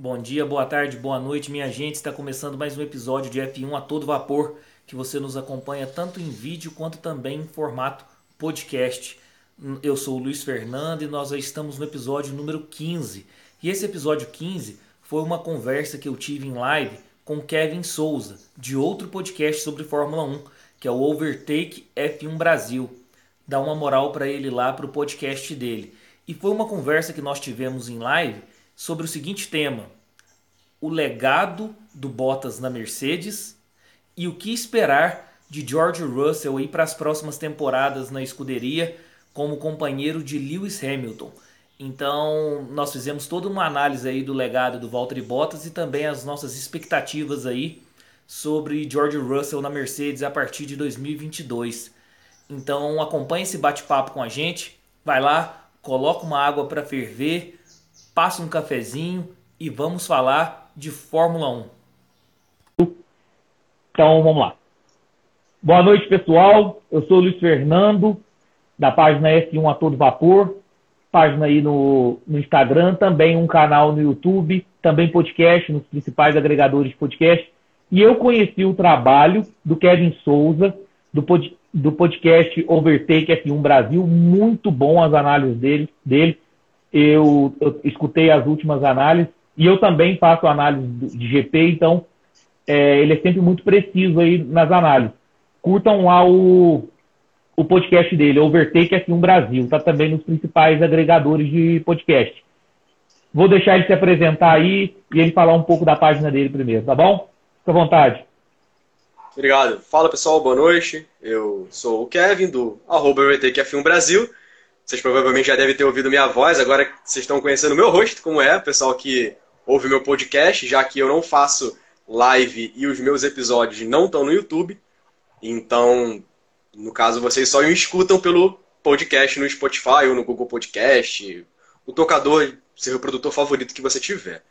Bom dia, boa tarde, boa noite, minha gente. Está começando mais um episódio de F1 a todo vapor, que você nos acompanha tanto em vídeo quanto também em formato podcast. Eu sou o Luiz Fernando e nós já estamos no episódio número 15. E esse episódio 15 foi uma conversa que eu tive em live com Kevin Souza, de outro podcast sobre Fórmula 1, que é o Overtake F1 Brasil. Dá uma moral para ele lá para o podcast dele. E foi uma conversa que nós tivemos em live sobre o seguinte tema: o legado do Bottas na Mercedes e o que esperar de George Russell aí para as próximas temporadas na escuderia como companheiro de Lewis Hamilton. Então, nós fizemos toda uma análise aí do legado do Valtteri Bottas e também as nossas expectativas aí sobre George Russell na Mercedes a partir de 2022. Então, acompanhe esse bate-papo com a gente. Vai lá, coloca uma água para ferver, passa um cafezinho e vamos falar de Fórmula 1. Então vamos lá. Boa noite, pessoal. Eu sou o Luiz Fernando, da página F1 a todo vapor, página aí no, no Instagram, também um canal no YouTube, também podcast nos principais agregadores de podcast. E eu conheci o trabalho do Kevin Souza, do, pod, do podcast Overtake F1 Brasil, muito bom as análises dele. dele eu, eu, escutei as últimas análises e eu também faço análise de GP, então é, ele é sempre muito preciso aí nas análises. Curtam lá o, o podcast dele, Overtake F1 Brasil, está também nos principais agregadores de podcast. Vou deixar ele se apresentar aí e ele falar um pouco da página dele primeiro, tá bom? Fica à vontade. Obrigado. Fala pessoal, boa noite. Eu sou o Kevin do arroba Overtake F1 Brasil. Vocês provavelmente já devem ter ouvido minha voz, agora vocês estão conhecendo meu rosto, como é, pessoal que ouve meu podcast, já que eu não faço live e os meus episódios não estão no YouTube. Então, no caso, vocês só me escutam pelo podcast no Spotify ou no Google Podcast, o tocador, seu reprodutor favorito que você tiver.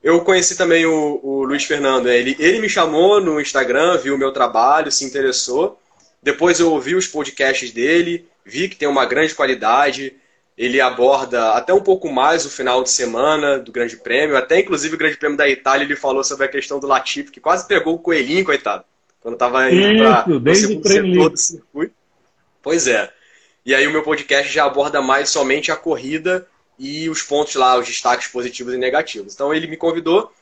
Eu conheci também o, o Luiz Fernando. Ele, ele me chamou no Instagram, viu o meu trabalho, se interessou. Depois eu ouvi os podcasts dele, vi que tem uma grande qualidade. Ele aborda até um pouco mais o final de semana do Grande Prêmio, até inclusive o Grande Prêmio da Itália, ele falou sobre a questão do Latifi, que quase pegou o coelhinho, coitado, quando estava indo para o segundo setor do circuito. Pois é. E aí o meu podcast já aborda mais somente a corrida e os pontos lá, os destaques positivos e negativos. Então ele me convidou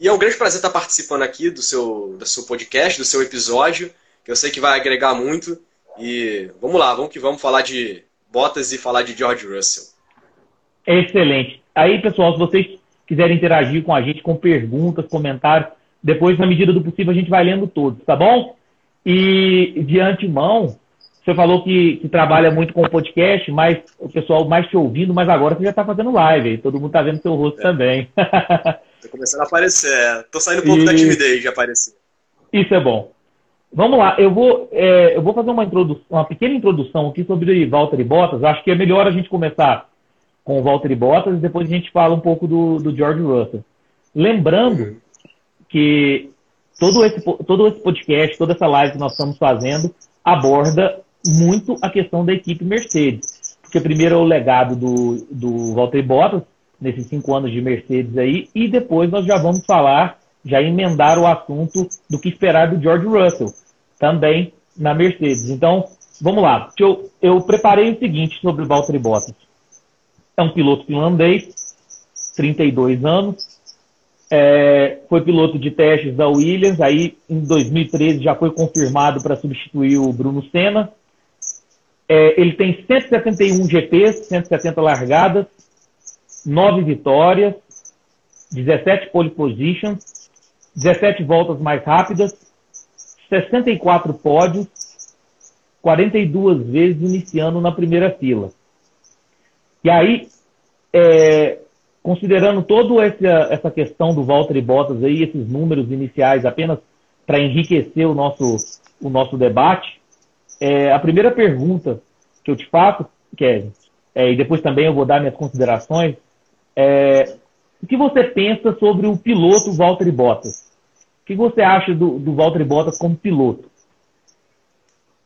e é um grande prazer estar participando aqui do seu, do seu podcast, do seu episódio, que eu sei que vai agregar muito. E vamos lá, vamos que vamos falar de Bottas e falar de George Russell. Excelente. Aí, pessoal, se vocês quiserem interagir com a gente com perguntas, comentários, depois, na medida do possível, a gente vai lendo todos, tá bom? E de antemão, você falou que, que trabalha muito com o podcast, mas o pessoal mais te ouvindo, mas agora você já está fazendo live, todo mundo está vendo seu rosto é. também. Tô começando a aparecer. Tô saindo um pouco e... da timidez de aparecer. Isso é bom. Vamos lá, eu vou, é, eu vou fazer uma, introdução, uma pequena introdução aqui sobre Walter e Bottas. Acho que é melhor a gente começar com o Walter e Bottas e depois a gente fala um pouco do, do George Russell. Lembrando que todo esse, todo esse podcast, toda essa live que nós estamos fazendo, aborda muito a questão da equipe Mercedes. Porque primeiro é o legado do, do Walter Bottas, nesses cinco anos de Mercedes aí, e depois nós já vamos falar já emendar o assunto do que esperar do George Russell, também na Mercedes. Então, vamos lá. Eu, eu preparei o seguinte sobre o Valtteri Bottas. É um piloto finlandês, 32 anos, é, foi piloto de testes da Williams, aí em 2013 já foi confirmado para substituir o Bruno Senna. É, ele tem 171 GPs, 170 largadas, 9 vitórias, 17 pole positions, 17 voltas mais rápidas, 64 pódios, 42 vezes iniciando na primeira fila. E aí, é, considerando toda essa, essa questão do Valtteri Bottas aí, esses números iniciais apenas para enriquecer o nosso, o nosso debate, é, a primeira pergunta que eu te faço, Kevin, é, e depois também eu vou dar minhas considerações, é, o que você pensa sobre o piloto Valtteri Bottas? Que você acha do, do Valtteri Bottas como piloto?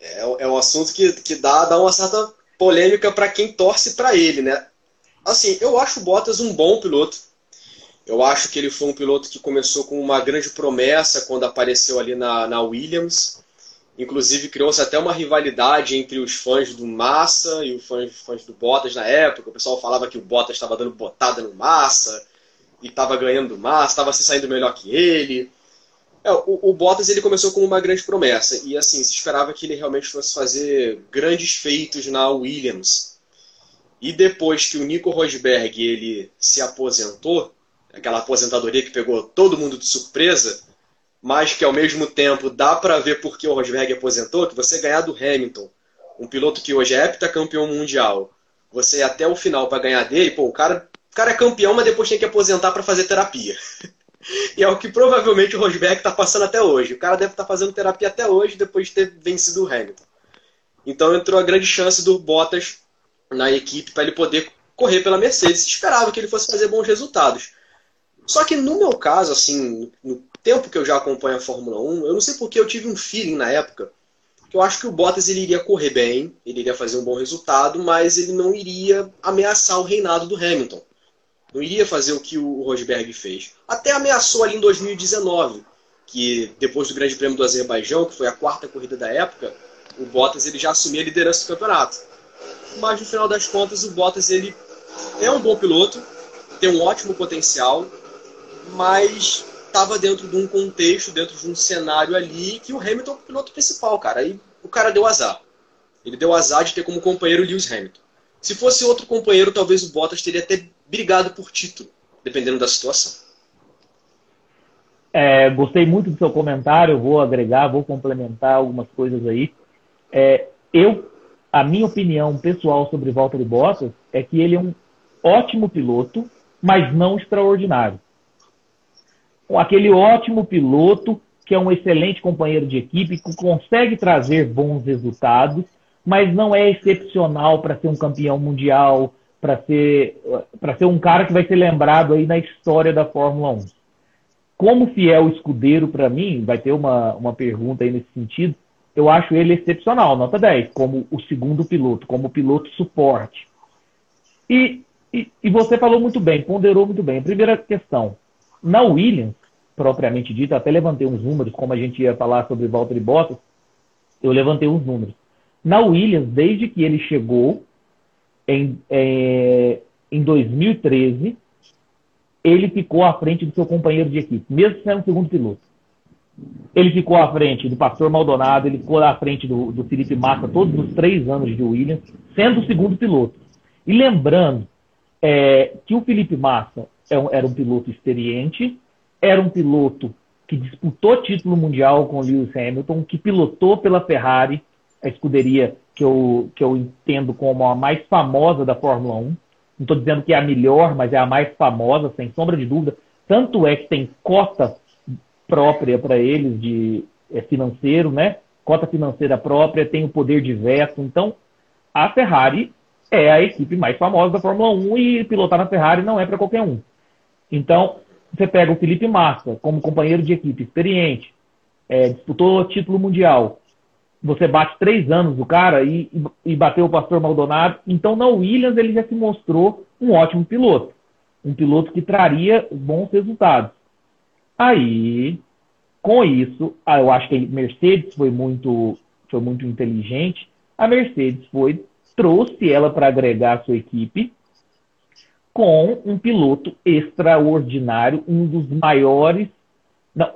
É, é um assunto que, que dá, dá uma certa polêmica para quem torce para ele, né? Assim, eu acho o Bottas um bom piloto. Eu acho que ele foi um piloto que começou com uma grande promessa quando apareceu ali na, na Williams. Inclusive criou-se até uma rivalidade entre os fãs do Massa e os fãs, fãs do Bottas na época. O pessoal falava que o Bottas estava dando botada no Massa e estava ganhando do Massa, estava se saindo melhor que ele. É, o, o, Bottas ele começou com uma grande promessa e assim se esperava que ele realmente fosse fazer grandes feitos na Williams. E depois que o Nico Rosberg ele se aposentou, aquela aposentadoria que pegou todo mundo de surpresa, mas que ao mesmo tempo dá para ver por que o Rosberg aposentou, que você ganhar do Hamilton, um piloto que hoje é heptacampeão mundial, você ir até o final para ganhar dele, pô, o cara, o cara é campeão, mas depois tem que aposentar para fazer terapia. e é o que provavelmente o Rosberg está passando até hoje. O cara deve estar tá fazendo terapia até hoje depois de ter vencido o Hamilton. Então entrou a grande chance do Bottas na equipe para ele poder correr pela Mercedes. Esperava que ele fosse fazer bons resultados. Só que no meu caso, assim, no tempo que eu já acompanho a Fórmula 1, eu não sei porque eu tive um feeling na época que eu acho que o Bottas ele iria correr bem, ele iria fazer um bom resultado, mas ele não iria ameaçar o reinado do Hamilton. Não iria fazer o que o Rosberg fez. Até ameaçou ali em 2019, que depois do Grande Prêmio do Azerbaijão, que foi a quarta corrida da época, o Bottas ele já assumia a liderança do campeonato. Mas no final das contas, o Bottas ele é um bom piloto, tem um ótimo potencial, mas estava dentro de um contexto, dentro de um cenário ali que o Hamilton é o piloto principal, cara. Aí o cara deu azar. Ele deu azar de ter como companheiro Lewis Hamilton. Se fosse outro companheiro, talvez o Bottas teria até brigado por título, dependendo da situação. É, gostei muito do seu comentário, vou agregar, vou complementar algumas coisas aí. É, eu, a minha opinião pessoal sobre Valtteri Bottas é que ele é um ótimo piloto, mas não extraordinário aquele ótimo piloto que é um excelente companheiro de equipe, que consegue trazer bons resultados, mas não é excepcional para ser um campeão mundial, para ser, para ser um cara que vai ser lembrado aí na história da Fórmula 1. Como fiel escudeiro para mim, vai ter uma, uma pergunta aí nesse sentido, eu acho ele excepcional, nota 10, como o segundo piloto, como piloto suporte. E, e, e você falou muito bem, ponderou muito bem. A primeira questão, na Williams, propriamente dito, até levantei uns números, como a gente ia falar sobre Valtteri Bottas, eu levantei uns números. Na Williams, desde que ele chegou em, é, em 2013, ele ficou à frente do seu companheiro de equipe, mesmo sendo segundo piloto. Ele ficou à frente do Pastor Maldonado, ele ficou à frente do, do Felipe Massa todos os três anos de Williams, sendo o segundo piloto. E lembrando é, que o Felipe Massa é era um piloto experiente, era um piloto que disputou título mundial com Lewis Hamilton, que pilotou pela Ferrari, a escuderia que eu, que eu entendo como a mais famosa da Fórmula 1. Não estou dizendo que é a melhor, mas é a mais famosa, sem sombra de dúvida. Tanto é que tem cota própria para eles de é, financeiro, né? Cota financeira própria, tem o poder de veto. Então, a Ferrari é a equipe mais famosa da Fórmula 1 e pilotar na Ferrari não é para qualquer um. Então, você pega o Felipe Massa como companheiro de equipe experiente, é, disputou título mundial. Você bate três anos do cara e, e, bateu o Pastor Maldonado. Então, na Williams, ele já se mostrou um ótimo piloto. Um piloto que traria bons resultados. Aí, com isso, ah, eu acho que a Mercedes foi muito, foi muito inteligente. A Mercedes foi, trouxe ela para agregar a sua equipe com um piloto extraordinário, um dos maiores, não,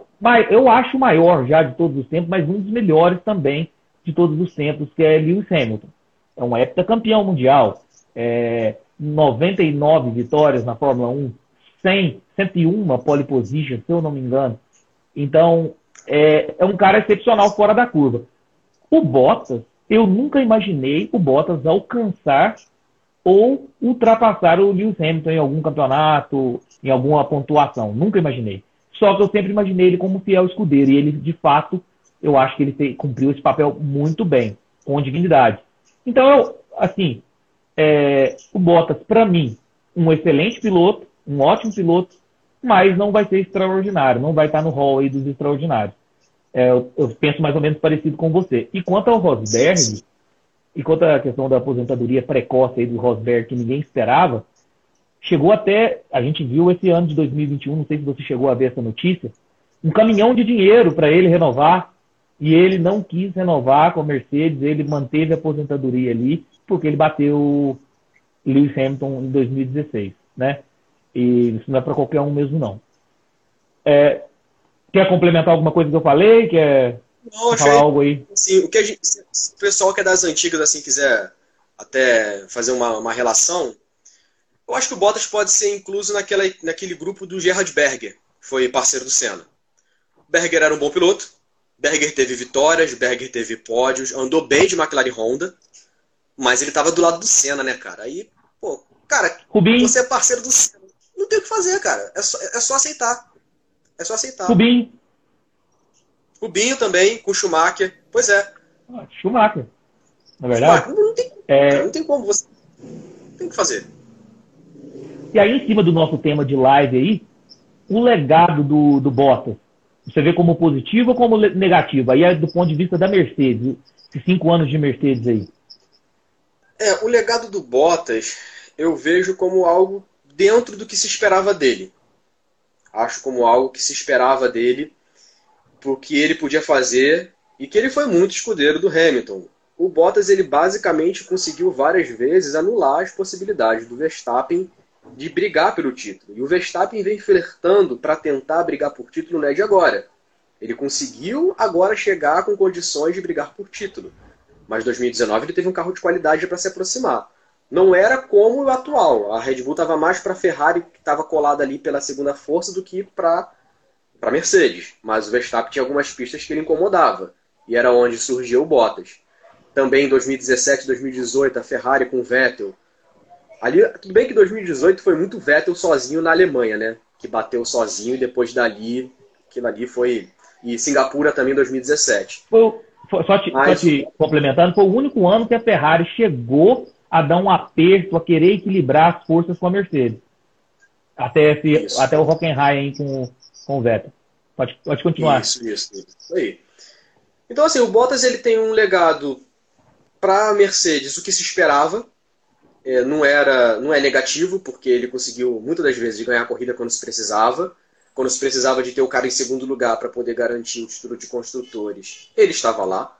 eu acho o maior já de todos os tempos, mas um dos melhores também de todos os tempos, que é Lewis Hamilton. É um heptacampeão mundial, é, 99 vitórias na Fórmula 1, 100, 101 pole position, se eu não me engano. Então, é, é um cara excepcional fora da curva. O Bottas, eu nunca imaginei o Bottas alcançar ou ultrapassar o Lewis Hamilton em algum campeonato, em alguma pontuação. Nunca imaginei. Só que eu sempre imaginei ele como fiel escudeiro. E ele, de fato, eu acho que ele cumpriu esse papel muito bem, com dignidade. Então, eu, assim, é, o Bottas, para mim, um excelente piloto, um ótimo piloto, mas não vai ser extraordinário, não vai estar no hall aí dos extraordinários. É, eu, eu, penso mais ou menos parecido com você. E quanto ao Rosberg, e quanto à questão da aposentadoria precoce aí do Rosberg, que ninguém esperava, chegou até, a gente viu esse ano de 2021, não sei se você chegou a ver essa notícia, um caminhão de dinheiro para ele renovar, e ele não quis renovar com a Mercedes, ele manteve a aposentadoria ali, porque ele bateu Lewis Hamilton em 2016, né? E isso não é para qualquer um mesmo, não. É, quer complementar alguma coisa que eu falei? Quer não, falar algo aí? Sim, o que a gente, se o pessoal que é das antigas assim quiser até fazer uma, uma relação, eu acho que o Bottas pode ser incluso naquela, naquele grupo do Gerhard Berger, que foi parceiro do Senna. Berger era um bom piloto, Berger teve vitórias, Berger teve pódios, andou bem de McLaren Honda, mas ele tava do lado do Senna, né, cara? Aí, pô, cara, Rubinho. você é parceiro do Senna. Não tem o que fazer, cara. É só, é só aceitar. É só aceitar. Rubinho. Rubinho também, com Schumacher. Pois é. Ah, Schumacher. Na verdade. Schumacher. Não, tem, é... não tem como você. Tem que fazer. E aí, em cima do nosso tema de live aí, o legado do, do Bottas você vê como positivo ou como negativo? Aí é do ponto de vista da Mercedes, esses cinco anos de Mercedes aí. É, o legado do Bottas eu vejo como algo dentro do que se esperava dele. Acho como algo que se esperava dele, porque ele podia fazer e que ele foi muito escudeiro do Hamilton. O Bottas ele basicamente conseguiu várias vezes anular as possibilidades do Verstappen de brigar pelo título. E o Verstappen vem flertando para tentar brigar por título não é de agora. Ele conseguiu agora chegar com condições de brigar por título. Mas 2019 ele teve um carro de qualidade para se aproximar. Não era como o atual. A Red Bull estava mais para a Ferrari, que estava colada ali pela segunda força, do que para a Mercedes. Mas o Verstappen tinha algumas pistas que ele incomodava. E era onde surgiu o Bottas. Também em 2017 2018, a Ferrari com o Vettel Ali, tudo bem que 2018 foi muito Vettel sozinho na Alemanha, né? Que bateu sozinho e depois dali, aquilo ali foi. E Singapura também em 2017. Foi, foi, só, te, Mas... só te complementando, foi o único ano que a Ferrari chegou a dar um aperto, a querer equilibrar as forças com a Mercedes. Até, esse, até o Hockenheim com, com o Vettel. Pode, pode continuar. Isso, isso, isso. Aí. Então, assim, o Bottas ele tem um legado para a Mercedes, o que se esperava, é, não era não é negativo, porque ele conseguiu muitas das vezes ganhar a corrida quando se precisava. Quando se precisava de ter o cara em segundo lugar para poder garantir o título de construtores, ele estava lá.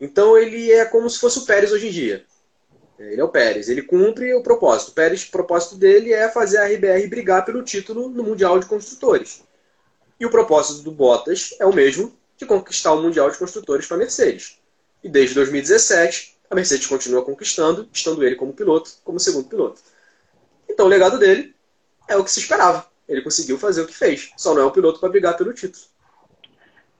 Então ele é como se fosse o Pérez hoje em dia. Ele é o Pérez, ele cumpre o propósito. O Pérez, o propósito dele é fazer a RBR brigar pelo título no Mundial de Construtores. E o propósito do Bottas é o mesmo de conquistar o Mundial de Construtores para a Mercedes. E desde 2017, a Mercedes continua conquistando, estando ele como piloto, como segundo piloto. Então o legado dele é o que se esperava. Ele conseguiu fazer o que fez. Só não é um piloto para brigar pelo título.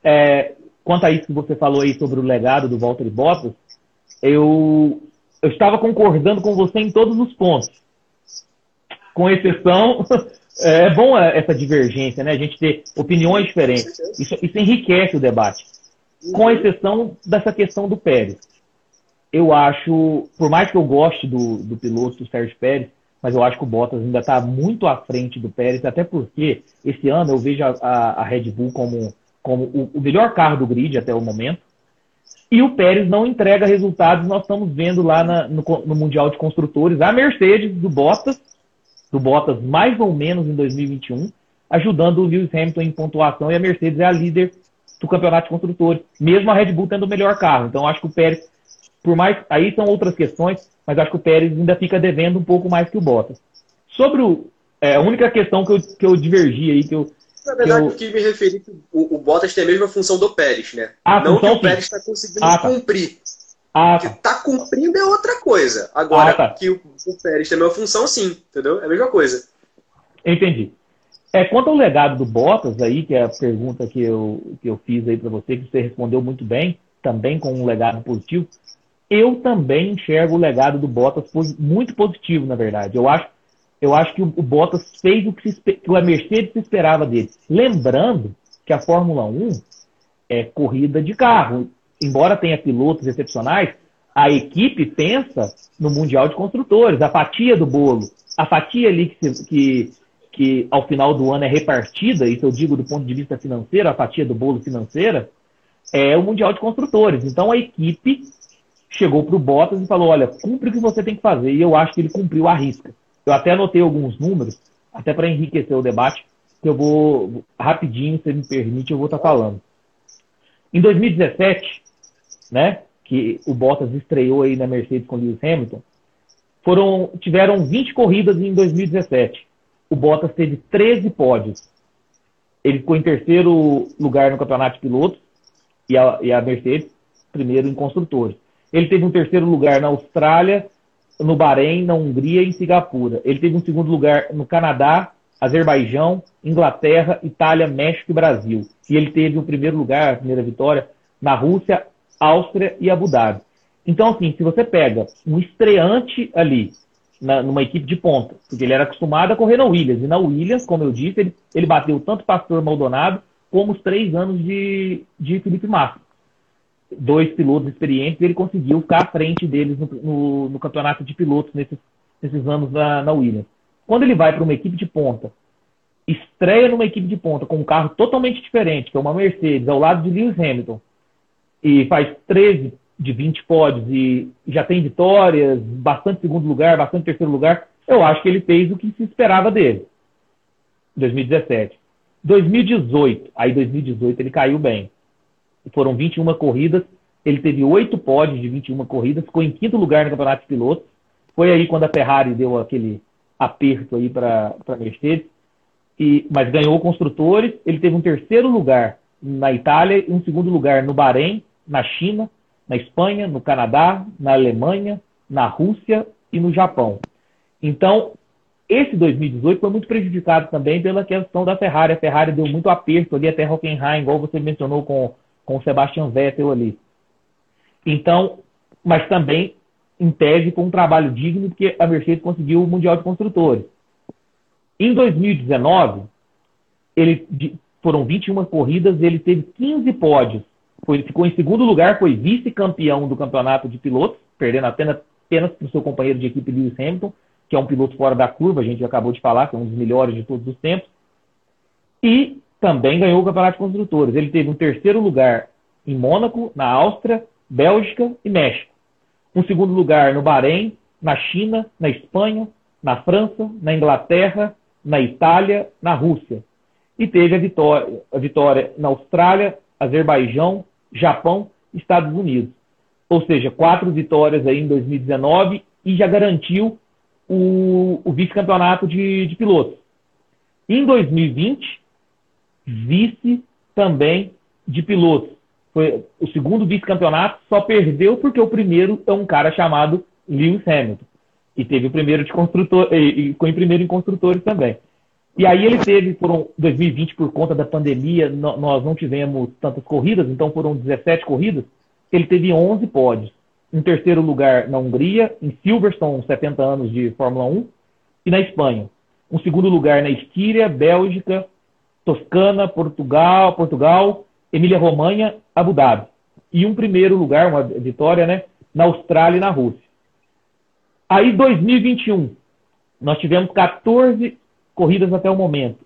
É, quanto a isso que você falou aí sobre o legado do Valtteri Bottas, eu, eu estava concordando com você em todos os pontos. Com exceção, é bom essa divergência, né? A gente ter opiniões diferentes. Isso, isso enriquece o debate. Com exceção dessa questão do Pérez eu acho, por mais que eu goste do, do piloto, do Sérgio Pérez, mas eu acho que o Bottas ainda está muito à frente do Pérez, até porque esse ano eu vejo a, a, a Red Bull como, como o, o, melhor carro do grid até o momento, e o Pérez não entrega resultados, nós estamos vendo lá na, no, no, Mundial de Construtores a Mercedes do Bottas, do Bottas mais ou menos em 2021, ajudando o Lewis Hamilton em pontuação, e a Mercedes é a líder do campeonato de construtores, mesmo a Red Bull tendo o melhor carro. Então acho que o Pérez por mais, aí são outras questões, mas acho que o Pérez ainda fica devendo um pouco mais que o Bottas. Sobre o, é, a única questão que eu, que eu divergi aí, que eu. Na verdade, o que me referi que o, o, Bottas tem a mesma função do Pérez, né? Ah, Não que o Pérez está conseguindo ah, tá. cumprir. Ah, tá. que tá cumprindo é outra coisa. Agora, ah, tá. que o, o Pérez tem a mesma função, sim, entendeu? É a mesma coisa. Entendi. É, quanto ao legado do Bottas aí, que é a pergunta que eu, que eu fiz aí para você, que você respondeu muito bem, também com um legado positivo eu também enxergo o legado do Bottas muito positivo, na verdade. Eu acho, eu acho que o, Bottas fez o que, se, que a Mercedes se esperava dele. Lembrando que a Fórmula 1 é corrida de carro. Embora tenha pilotos excepcionais, a equipe pensa no Mundial de Construtores, a fatia do bolo. A fatia ali que, que, que ao final do ano é repartida, isso eu digo do ponto de vista financeiro, a fatia do bolo financeira, é o Mundial de Construtores. Então a equipe chegou para o Bottas e falou: olha, cumpre o que você tem que fazer. E eu acho que ele cumpriu a risca. Eu até anotei alguns números, até para enriquecer o debate, que eu vou, rapidinho, se me permite, eu vou estar tá falando. Em 2017, né, que o Bottas estreou aí na Mercedes com Lewis Hamilton, foram, tiveram 20 corridas em 2017. O Bottas teve 13 pódios. Ele ficou em terceiro lugar no campeonato de pilotos e a, e a Mercedes primeiro em construtores. Ele teve um terceiro lugar na Austrália, no Bahrein, na Hungria e em Singapura. Ele teve um segundo lugar no Canadá, Azerbaijão, Inglaterra, Itália, México e Brasil. E ele teve o primeiro lugar, a primeira vitória, na Rússia, Áustria e Abu Dhabi. Então, assim, se você pega um estreante ali, na, numa equipe de ponta, porque ele era acostumado a correr na Williams, e na Williams, como eu disse, ele, ele bateu tanto Pastor Maldonado como os três anos de, de Felipe Massa. Dois pilotos experientes, ele conseguiu ficar à frente deles no, no, no campeonato de pilotos nesses, nesses anos na, na Williams. Quando ele vai para uma equipe de ponta, estreia numa equipe de ponta com um carro totalmente diferente, que é uma Mercedes, ao lado de Lewis Hamilton, e faz 13 de 20 pódios e já tem vitórias, bastante segundo lugar, bastante terceiro lugar, eu acho que ele fez o que se esperava dele. 2017. 2018, aí 2018 ele caiu bem. Foram 21 corridas, ele teve 8 pódios de 21 corridas, ficou em quinto lugar no Campeonato de Pilotos. Foi aí quando a Ferrari deu aquele aperto aí para a Mercedes, e, mas ganhou construtores. Ele teve um terceiro lugar na Itália um segundo lugar no Bahrein, na China, na Espanha, no Canadá, na Alemanha, na Rússia e no Japão. Então, esse 2018 foi muito prejudicado também pela questão da Ferrari. A Ferrari deu muito aperto ali até Hockenheim, igual você mencionou com, com o Sebastian Vettel ali. Então, mas também, em tese, com um trabalho digno, porque a Mercedes conseguiu o Mundial de Construtores. Em 2019, ele, foram 21 corridas, ele teve 15 pódios foi, ficou em segundo lugar, foi vice-campeão do campeonato de pilotos, perdendo apenas, apenas para o seu companheiro de equipe Lewis Hamilton, que é um piloto fora da curva, a gente acabou de falar, que é um dos melhores de todos os tempos. E também ganhou o campeonato de construtores. Ele teve um terceiro lugar em Mônaco, na Áustria, Bélgica e México. Um segundo lugar no Bahrein, na China, na Espanha, na França, na Inglaterra, na Itália, na Rússia. E teve a vitória, a vitória na Austrália, Azerbaijão, Japão, Estados Unidos. Ou seja, quatro vitórias aí em 2019 e já garantiu o, o vice-campeonato de, de pilotos. Em 2020, vice também de pilotos. Foi o segundo vice-campeonato, só perdeu porque o primeiro é um cara chamado Lewis Hamilton. E teve o primeiro de construtor, e, e ficou em primeiro em construtores também. E aí ele teve, foram 2020, por conta da pandemia, nós não tivemos tantas corridas, então foram 17 corridas, ele teve 11 pódios. Em terceiro lugar na Hungria, em Silverstone, 70 anos de Fórmula 1, e na Espanha. Um segundo lugar na Estíria, Bélgica, Toscana, Portugal, Portugal, Emília-Romanha, Abu Dhabi. E um primeiro lugar, uma vitória, né, na Austrália e na Rússia. Aí, 2021, nós tivemos 14 corridas até o momento.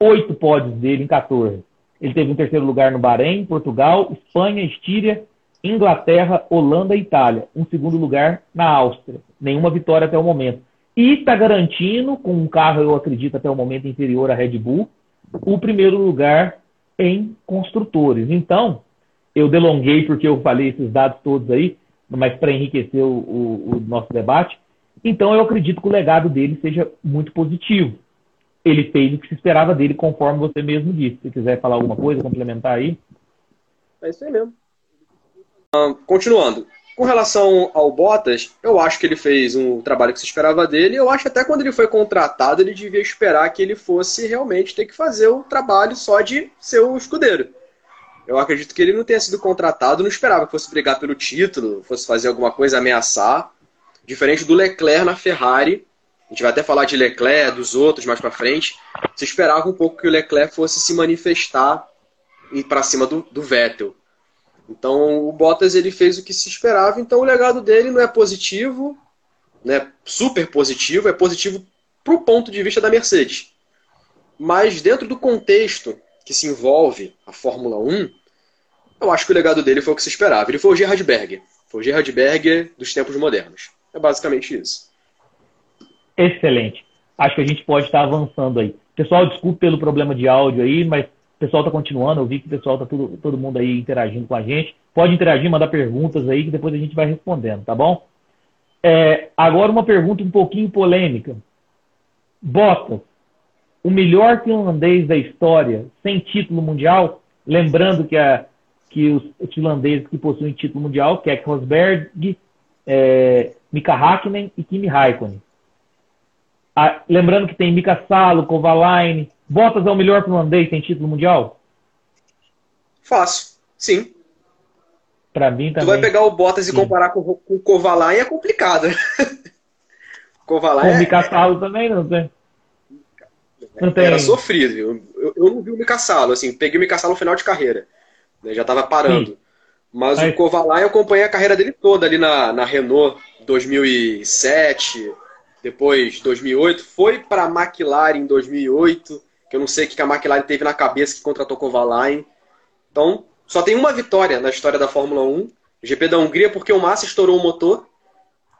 Oito pódios dele em 14. Ele teve um terceiro lugar no Bahrein, Portugal, Espanha, Estíria, Inglaterra, Holanda e Itália. Um segundo lugar na Áustria. Nenhuma vitória até o momento. E está garantindo, com um carro, eu acredito, até o momento inferior à Red Bull, o primeiro lugar em construtores. Então, eu delonguei porque eu falei esses dados todos aí, mas para enriquecer o, o, o nosso debate, então eu acredito que o legado dele seja muito positivo. Ele fez o que se esperava dele, conforme você mesmo disse. Se quiser falar alguma coisa, complementar aí. É isso aí mesmo. Uh, continuando. Com relação ao Bottas, eu acho que ele fez um trabalho que se esperava dele. Eu acho até quando ele foi contratado, ele devia esperar que ele fosse realmente ter que fazer o trabalho só de ser o escudeiro. Eu acredito que ele não tenha sido contratado, não esperava que fosse brigar pelo título, fosse fazer alguma coisa, ameaçar. Diferente do Leclerc na Ferrari, a gente vai até falar de Leclerc, dos outros mais para frente. Se esperava um pouco que o Leclerc fosse se manifestar e para cima do, do Vettel. Então o Bottas ele fez o que se esperava. Então o legado dele não é positivo, né? Super positivo, é positivo para o ponto de vista da Mercedes. Mas dentro do contexto que se envolve a Fórmula 1, eu acho que o legado dele foi o que se esperava. Ele foi o Gerhard Berger. Foi o Gerhard Berger dos tempos modernos. É basicamente isso. Excelente. Acho que a gente pode estar avançando aí. Pessoal, desculpe pelo problema de áudio aí, mas o pessoal está continuando. Eu vi que o pessoal está todo, mundo aí interagindo com a gente. Pode interagir, mandar perguntas aí que depois a gente vai respondendo, tá bom? É, agora uma pergunta um pouquinho polêmica. Bottas, o melhor finlandês da história sem título mundial, lembrando que, a, que os finlandeses que possuem título mundial, Keck Rosberg, é, Mika Hakkinen e Kimi Raikkonen. Ah, lembrando que tem Mika Salo, Kovalainen. Bottas é o melhor finlandês sem título mundial? Fácil, sim. Para mim também. Tu vai pegar o Bottas e comparar com, com o Kovalainen é complicado. Kovalainen. O Mika Salo também não tem. Não tem. Era sofrido. Eu, eu, eu não vi o Mika Salo, assim, peguei o Mika Salo no final de carreira. Né, já estava parando. Sim. Mas Aí. o Kovalainen eu acompanhei a carreira dele toda ali na, na Renault 2007, depois 2008, foi para a McLaren em 2008, que eu não sei o que a McLaren teve na cabeça que contratou Kovalainen. Então, só tem uma vitória na história da Fórmula 1, GP da Hungria, porque o Massa estourou o motor.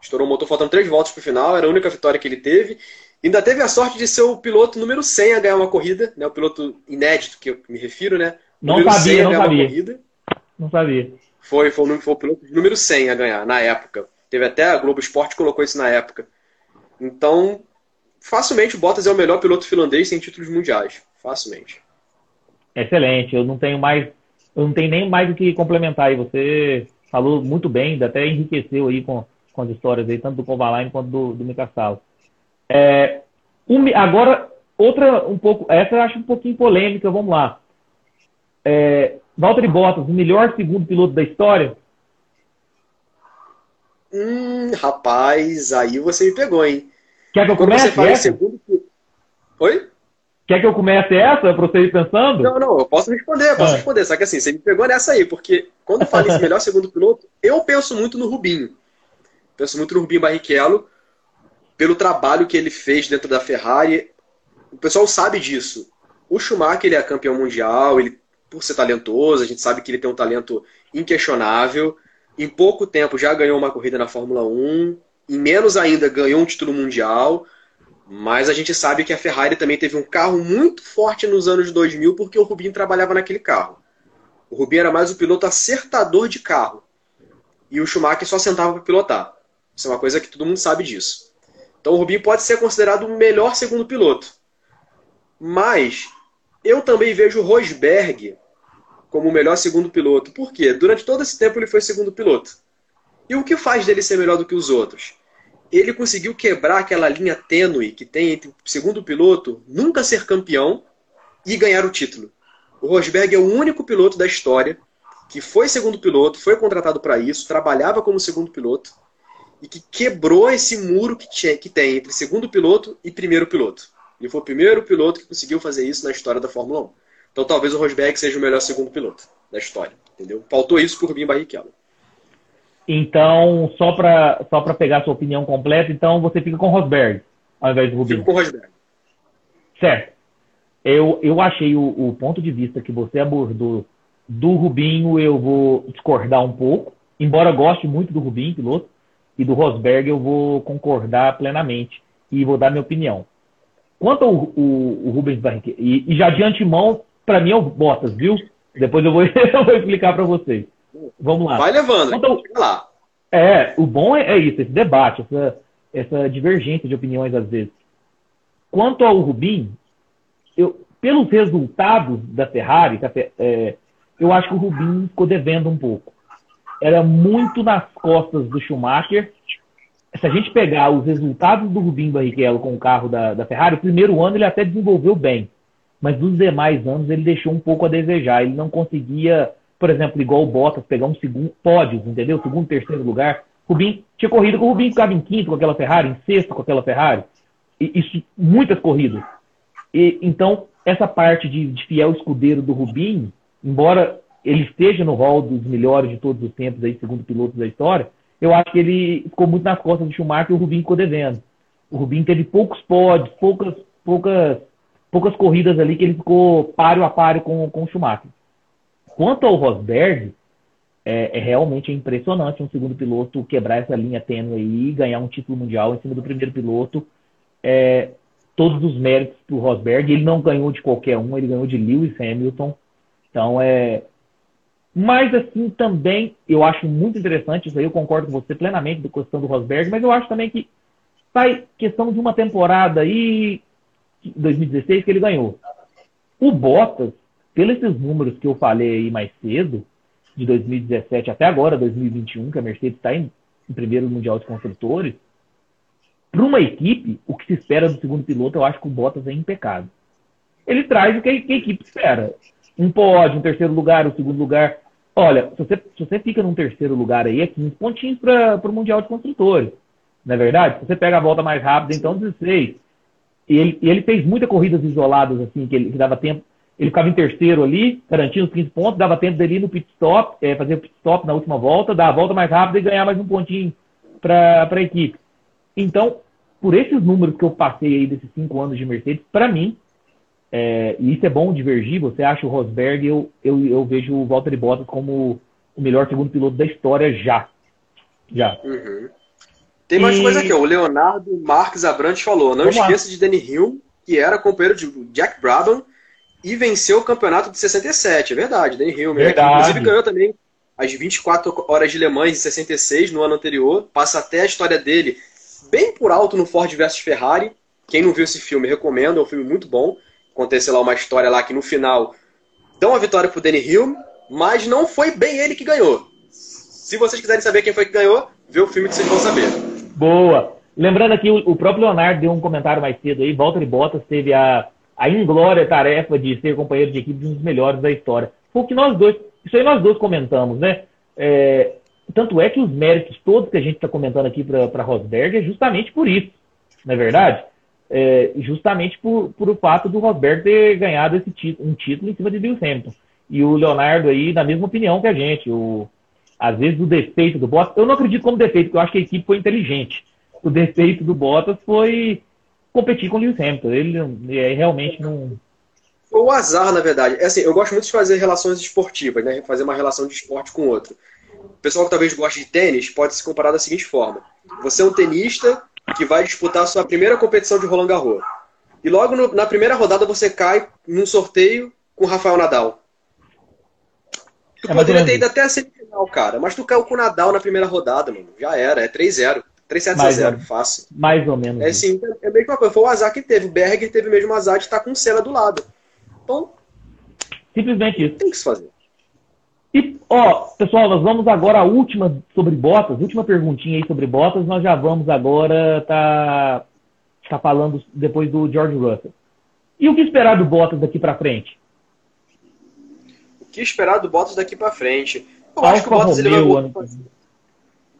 Estourou o motor faltando três voltas para o final, era a única vitória que ele teve. Ainda teve a sorte de ser o piloto número 100 a ganhar uma corrida, né? o piloto inédito que eu me refiro, né? Não sabia, não sabia. Não sabia. Foi, foi, foi o piloto número 100 a ganhar na época. Teve até a Globo Esporte colocou isso na época. Então, facilmente o Bottas é o melhor piloto finlandês sem títulos mundiais. Facilmente. Excelente. Eu não tenho mais, eu não tenho nem mais o que complementar aí. Você falou muito bem, até enriqueceu aí com, com as histórias aí, tanto do Kovalainen quanto do, do Mika Salo. É, um, agora, outra um pouco, essa eu acho um pouquinho polêmica, vamos lá. É, Valtteri Bottas, o melhor segundo piloto da história? Hum, rapaz, aí você me pegou, hein? Quer que eu Quando comece? Você fala essa? segundo... Oi? Quer que eu comece essa para você ir pensando? Não, não, eu posso responder, posso ah. responder. Só que assim, você me pegou nessa aí, porque quando fala esse melhor segundo piloto, eu penso muito no Rubinho. Penso muito no Rubinho Barrichello, pelo trabalho que ele fez dentro da Ferrari. O pessoal sabe disso. O Schumacher ele é campeão mundial, ele por ser talentoso, a gente sabe que ele tem um talento inquestionável. Em pouco tempo já ganhou uma corrida na Fórmula 1, em menos ainda ganhou um título mundial. Mas a gente sabe que a Ferrari também teve um carro muito forte nos anos 2000 porque o Rubinho trabalhava naquele carro. O Rubinho era mais o piloto acertador de carro. E o Schumacher só sentava para pilotar. Isso é uma coisa que todo mundo sabe disso. Então o Rubinho pode ser considerado o melhor segundo piloto. Mas eu também vejo o Rosberg como o melhor segundo piloto. Por quê? Durante todo esse tempo ele foi segundo piloto. E o que faz dele ser melhor do que os outros? Ele conseguiu quebrar aquela linha tênue que tem entre o segundo piloto nunca ser campeão e ganhar o título. O Rosberg é o único piloto da história que foi segundo piloto, foi contratado para isso, trabalhava como segundo piloto e que quebrou esse muro que, tinha, que tem entre segundo piloto e primeiro piloto. Ele foi o primeiro piloto que conseguiu fazer isso na história da Fórmula 1. Então talvez o Rosberg seja o melhor segundo piloto da história. Entendeu? Faltou isso por Rubinho Barrichello. Então, só para só pegar a sua opinião completa, então você fica com o Rosberg ao invés do Rubinho. Fico com o Rosberg. Certo. Eu, eu achei o, o ponto de vista que você abordou do Rubinho, eu vou discordar um pouco. Embora goste muito do Rubinho, piloto, e do Rosberg, eu vou concordar plenamente e vou dar minha opinião. Quanto ao o, o Rubens Barrichello, e, e, já de antemão, para mim é o Bottas, viu? Depois eu vou, eu vou explicar para vocês. Vamos lá. Vai levando, ao, lá. É, o bom é, é, isso, esse debate, essa, essa divergência de opiniões às vezes. Quanto ao Rubinho, eu, pelos resultados da Ferrari, é, eu acho que o Rubinho ficou devendo um pouco. Era muito nas costas do Schumacher se a gente pegar os resultados do Rubinho Barrichello com o carro da, da Ferrari, o primeiro ano ele até desenvolveu bem, mas nos demais anos ele deixou um pouco a desejar. Ele não conseguia, por exemplo, igual o Bottas, pegar um segundo pódio, entendeu? Segundo, terceiro lugar. Rubinho tinha corrida com o Rubinho ficava em quinto com aquela Ferrari, em sexto com aquela Ferrari. E, isso, muitas corridas. E, então, essa parte de, de fiel escudeiro do Rubinho, embora ele esteja no rol dos melhores de todos os tempos, aí, segundo piloto da história, eu acho que ele ficou muito nas costas do Schumacher e o Rubinho ficou devendo. O Rubinho teve poucos pódios, poucas, poucas, poucas corridas ali que ele ficou páreo a páreo com, com o Schumacher. Quanto ao Rosberg, é, é, realmente impressionante um segundo piloto quebrar essa linha tênue aí e ganhar um título mundial em cima do primeiro piloto é, todos os méritos para o Rosberg. Ele não ganhou de qualquer um, ele ganhou de Lewis Hamilton. Então, é. Mas, assim, também eu acho muito interessante, isso aí eu concordo com você plenamente da questão do Rosberg, mas eu acho também que sai questão de uma temporada aí, 2016, que ele ganhou. O Bottas, pelos números que eu falei aí mais cedo, de 2017 até agora, 2021, que a Mercedes está em, em primeiro Mundial de Construtores, para uma equipe, o que se espera do segundo piloto, eu acho que o Bottas é impecável. Ele traz o que a, equipe espera. Um pódio, um terceiro lugar, um segundo lugar. Olha, se você, se você fica num terceiro lugar aí, é 15 pontinhos para o Mundial de Construtores. Não é verdade? Se você pega a volta mais rápida, então 16. E ele, ele fez muitas corridas isoladas, assim, que, ele, que dava tempo. Ele ficava em terceiro ali, garantindo os 15 pontos, dava tempo dele ir no pit stop, é, fazer o pit stop na última volta, dar a volta mais rápida e ganhar mais um pontinho para a equipe. Então, por esses números que eu passei aí desses cinco anos de Mercedes, para mim, é, e isso é bom divergir, você acha o Rosberg, eu, eu, eu vejo o Valtteri Bottas como o melhor segundo piloto da história já. Já. Uhum. Tem mais e... coisa aqui, o Leonardo Marques Abrantes falou, não Vamos esqueça lá. de Danny Hill, que era companheiro de Jack Brabham e venceu o campeonato de 67, é verdade, Danny Hill. Verdade. Inclusive ganhou também as 24 horas de Le Mans em 66, no ano anterior, passa até a história dele bem por alto no Ford versus Ferrari. Quem não viu esse filme, recomendo, é um filme muito bom. Acontece lá uma história lá que no final dão a vitória pro Danny Hill, mas não foi bem ele que ganhou. Se vocês quiserem saber quem foi que ganhou, vê o filme que vocês vão saber. Boa! Lembrando aqui, o próprio Leonardo deu um comentário mais cedo aí, Walter Bottas teve a, a inglória tarefa de ser companheiro de equipe de um dos melhores da história. Foi o que nós dois, isso aí nós dois comentamos, né? É, tanto é que os méritos todos que a gente está comentando aqui para Rosberg é justamente por isso, não é verdade? É, justamente por, por o fato do Rosberg ter ganhado esse título, um título em cima de Lewis Hamilton. E o Leonardo aí, na mesma opinião que a gente. O, às vezes o defeito do Bottas, eu não acredito como defeito, porque eu acho que a equipe foi inteligente. O defeito do Bottas foi competir com o Lewis Hamilton. Ele é, realmente não. Foi o azar, na verdade. É assim, eu gosto muito de fazer relações esportivas, né? Fazer uma relação de esporte com outro o pessoal que talvez goste de tênis pode se comparar da seguinte forma: você é um tenista que vai disputar a sua primeira competição de Roland Garros. E logo no, na primeira rodada você cai num sorteio com o Rafael Nadal. Tu é poderia ter ido até a semifinal, cara, mas tu caiu com o Nadal na primeira rodada, mano. Já era, é 3-0. 3-7 a 0, fácil. Mais ou menos. É sim, é a mesma coisa. Foi o azar que teve. O Berger teve o mesmo azar de estar com o Senna do lado. Então. Simplesmente isso. Tem que se fazer. E, ó, pessoal, nós vamos agora à última sobre botas, última perguntinha aí sobre botas, nós já vamos agora tá, tá falando depois do George Russell. E o que esperar do Bottas daqui para frente? O que esperar do Bottas daqui para frente? Eu Alfa acho que o Bottas ele vai fazer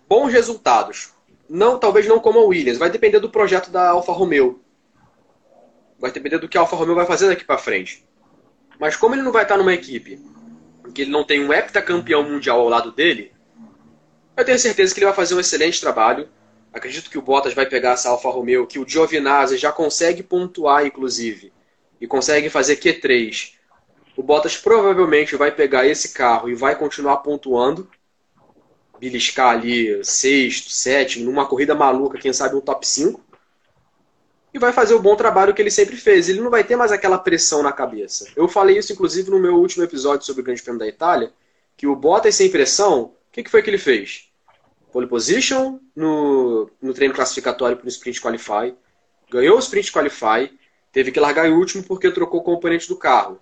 bons resultados. Não, talvez não como a Williams, vai depender do projeto da Alfa Romeo. Vai depender do que a Alfa Romeo vai fazer daqui para frente. Mas como ele não vai estar numa equipe que ele não tem um heptacampeão mundial ao lado dele, eu tenho certeza que ele vai fazer um excelente trabalho. Acredito que o Bottas vai pegar essa Alfa Romeo, que o Giovinazzi já consegue pontuar, inclusive, e consegue fazer Q3. O Bottas provavelmente vai pegar esse carro e vai continuar pontuando, beliscar ali sexto, sétimo, numa corrida maluca, quem sabe um top 5 e vai fazer o bom trabalho que ele sempre fez. Ele não vai ter mais aquela pressão na cabeça. Eu falei isso, inclusive, no meu último episódio sobre o Grande Prêmio da Itália, que o Bottas sem pressão, o que, que foi que ele fez? Pole position no, no treino classificatório para o Sprint Qualify, ganhou o Sprint Qualify, teve que largar em último porque trocou o componente do carro,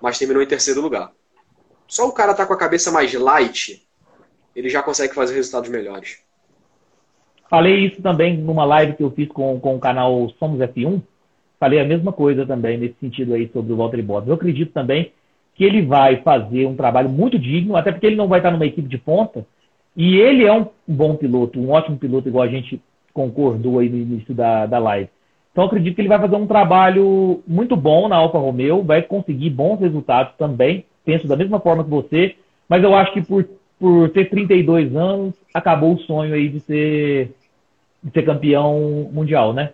mas terminou em terceiro lugar. Só o cara tá com a cabeça mais light, ele já consegue fazer resultados melhores. Falei isso também numa live que eu fiz com, com o canal Somos F1. Falei a mesma coisa também nesse sentido aí sobre o Valtteri Bottas. Eu acredito também que ele vai fazer um trabalho muito digno, até porque ele não vai estar numa equipe de ponta. E ele é um bom piloto, um ótimo piloto, igual a gente concordou aí no início da, da live. Então acredito que ele vai fazer um trabalho muito bom na Alfa Romeo, vai conseguir bons resultados também. Penso da mesma forma que você, mas eu acho que por por ter 32 anos, acabou o sonho aí de ser, de ser campeão mundial, né?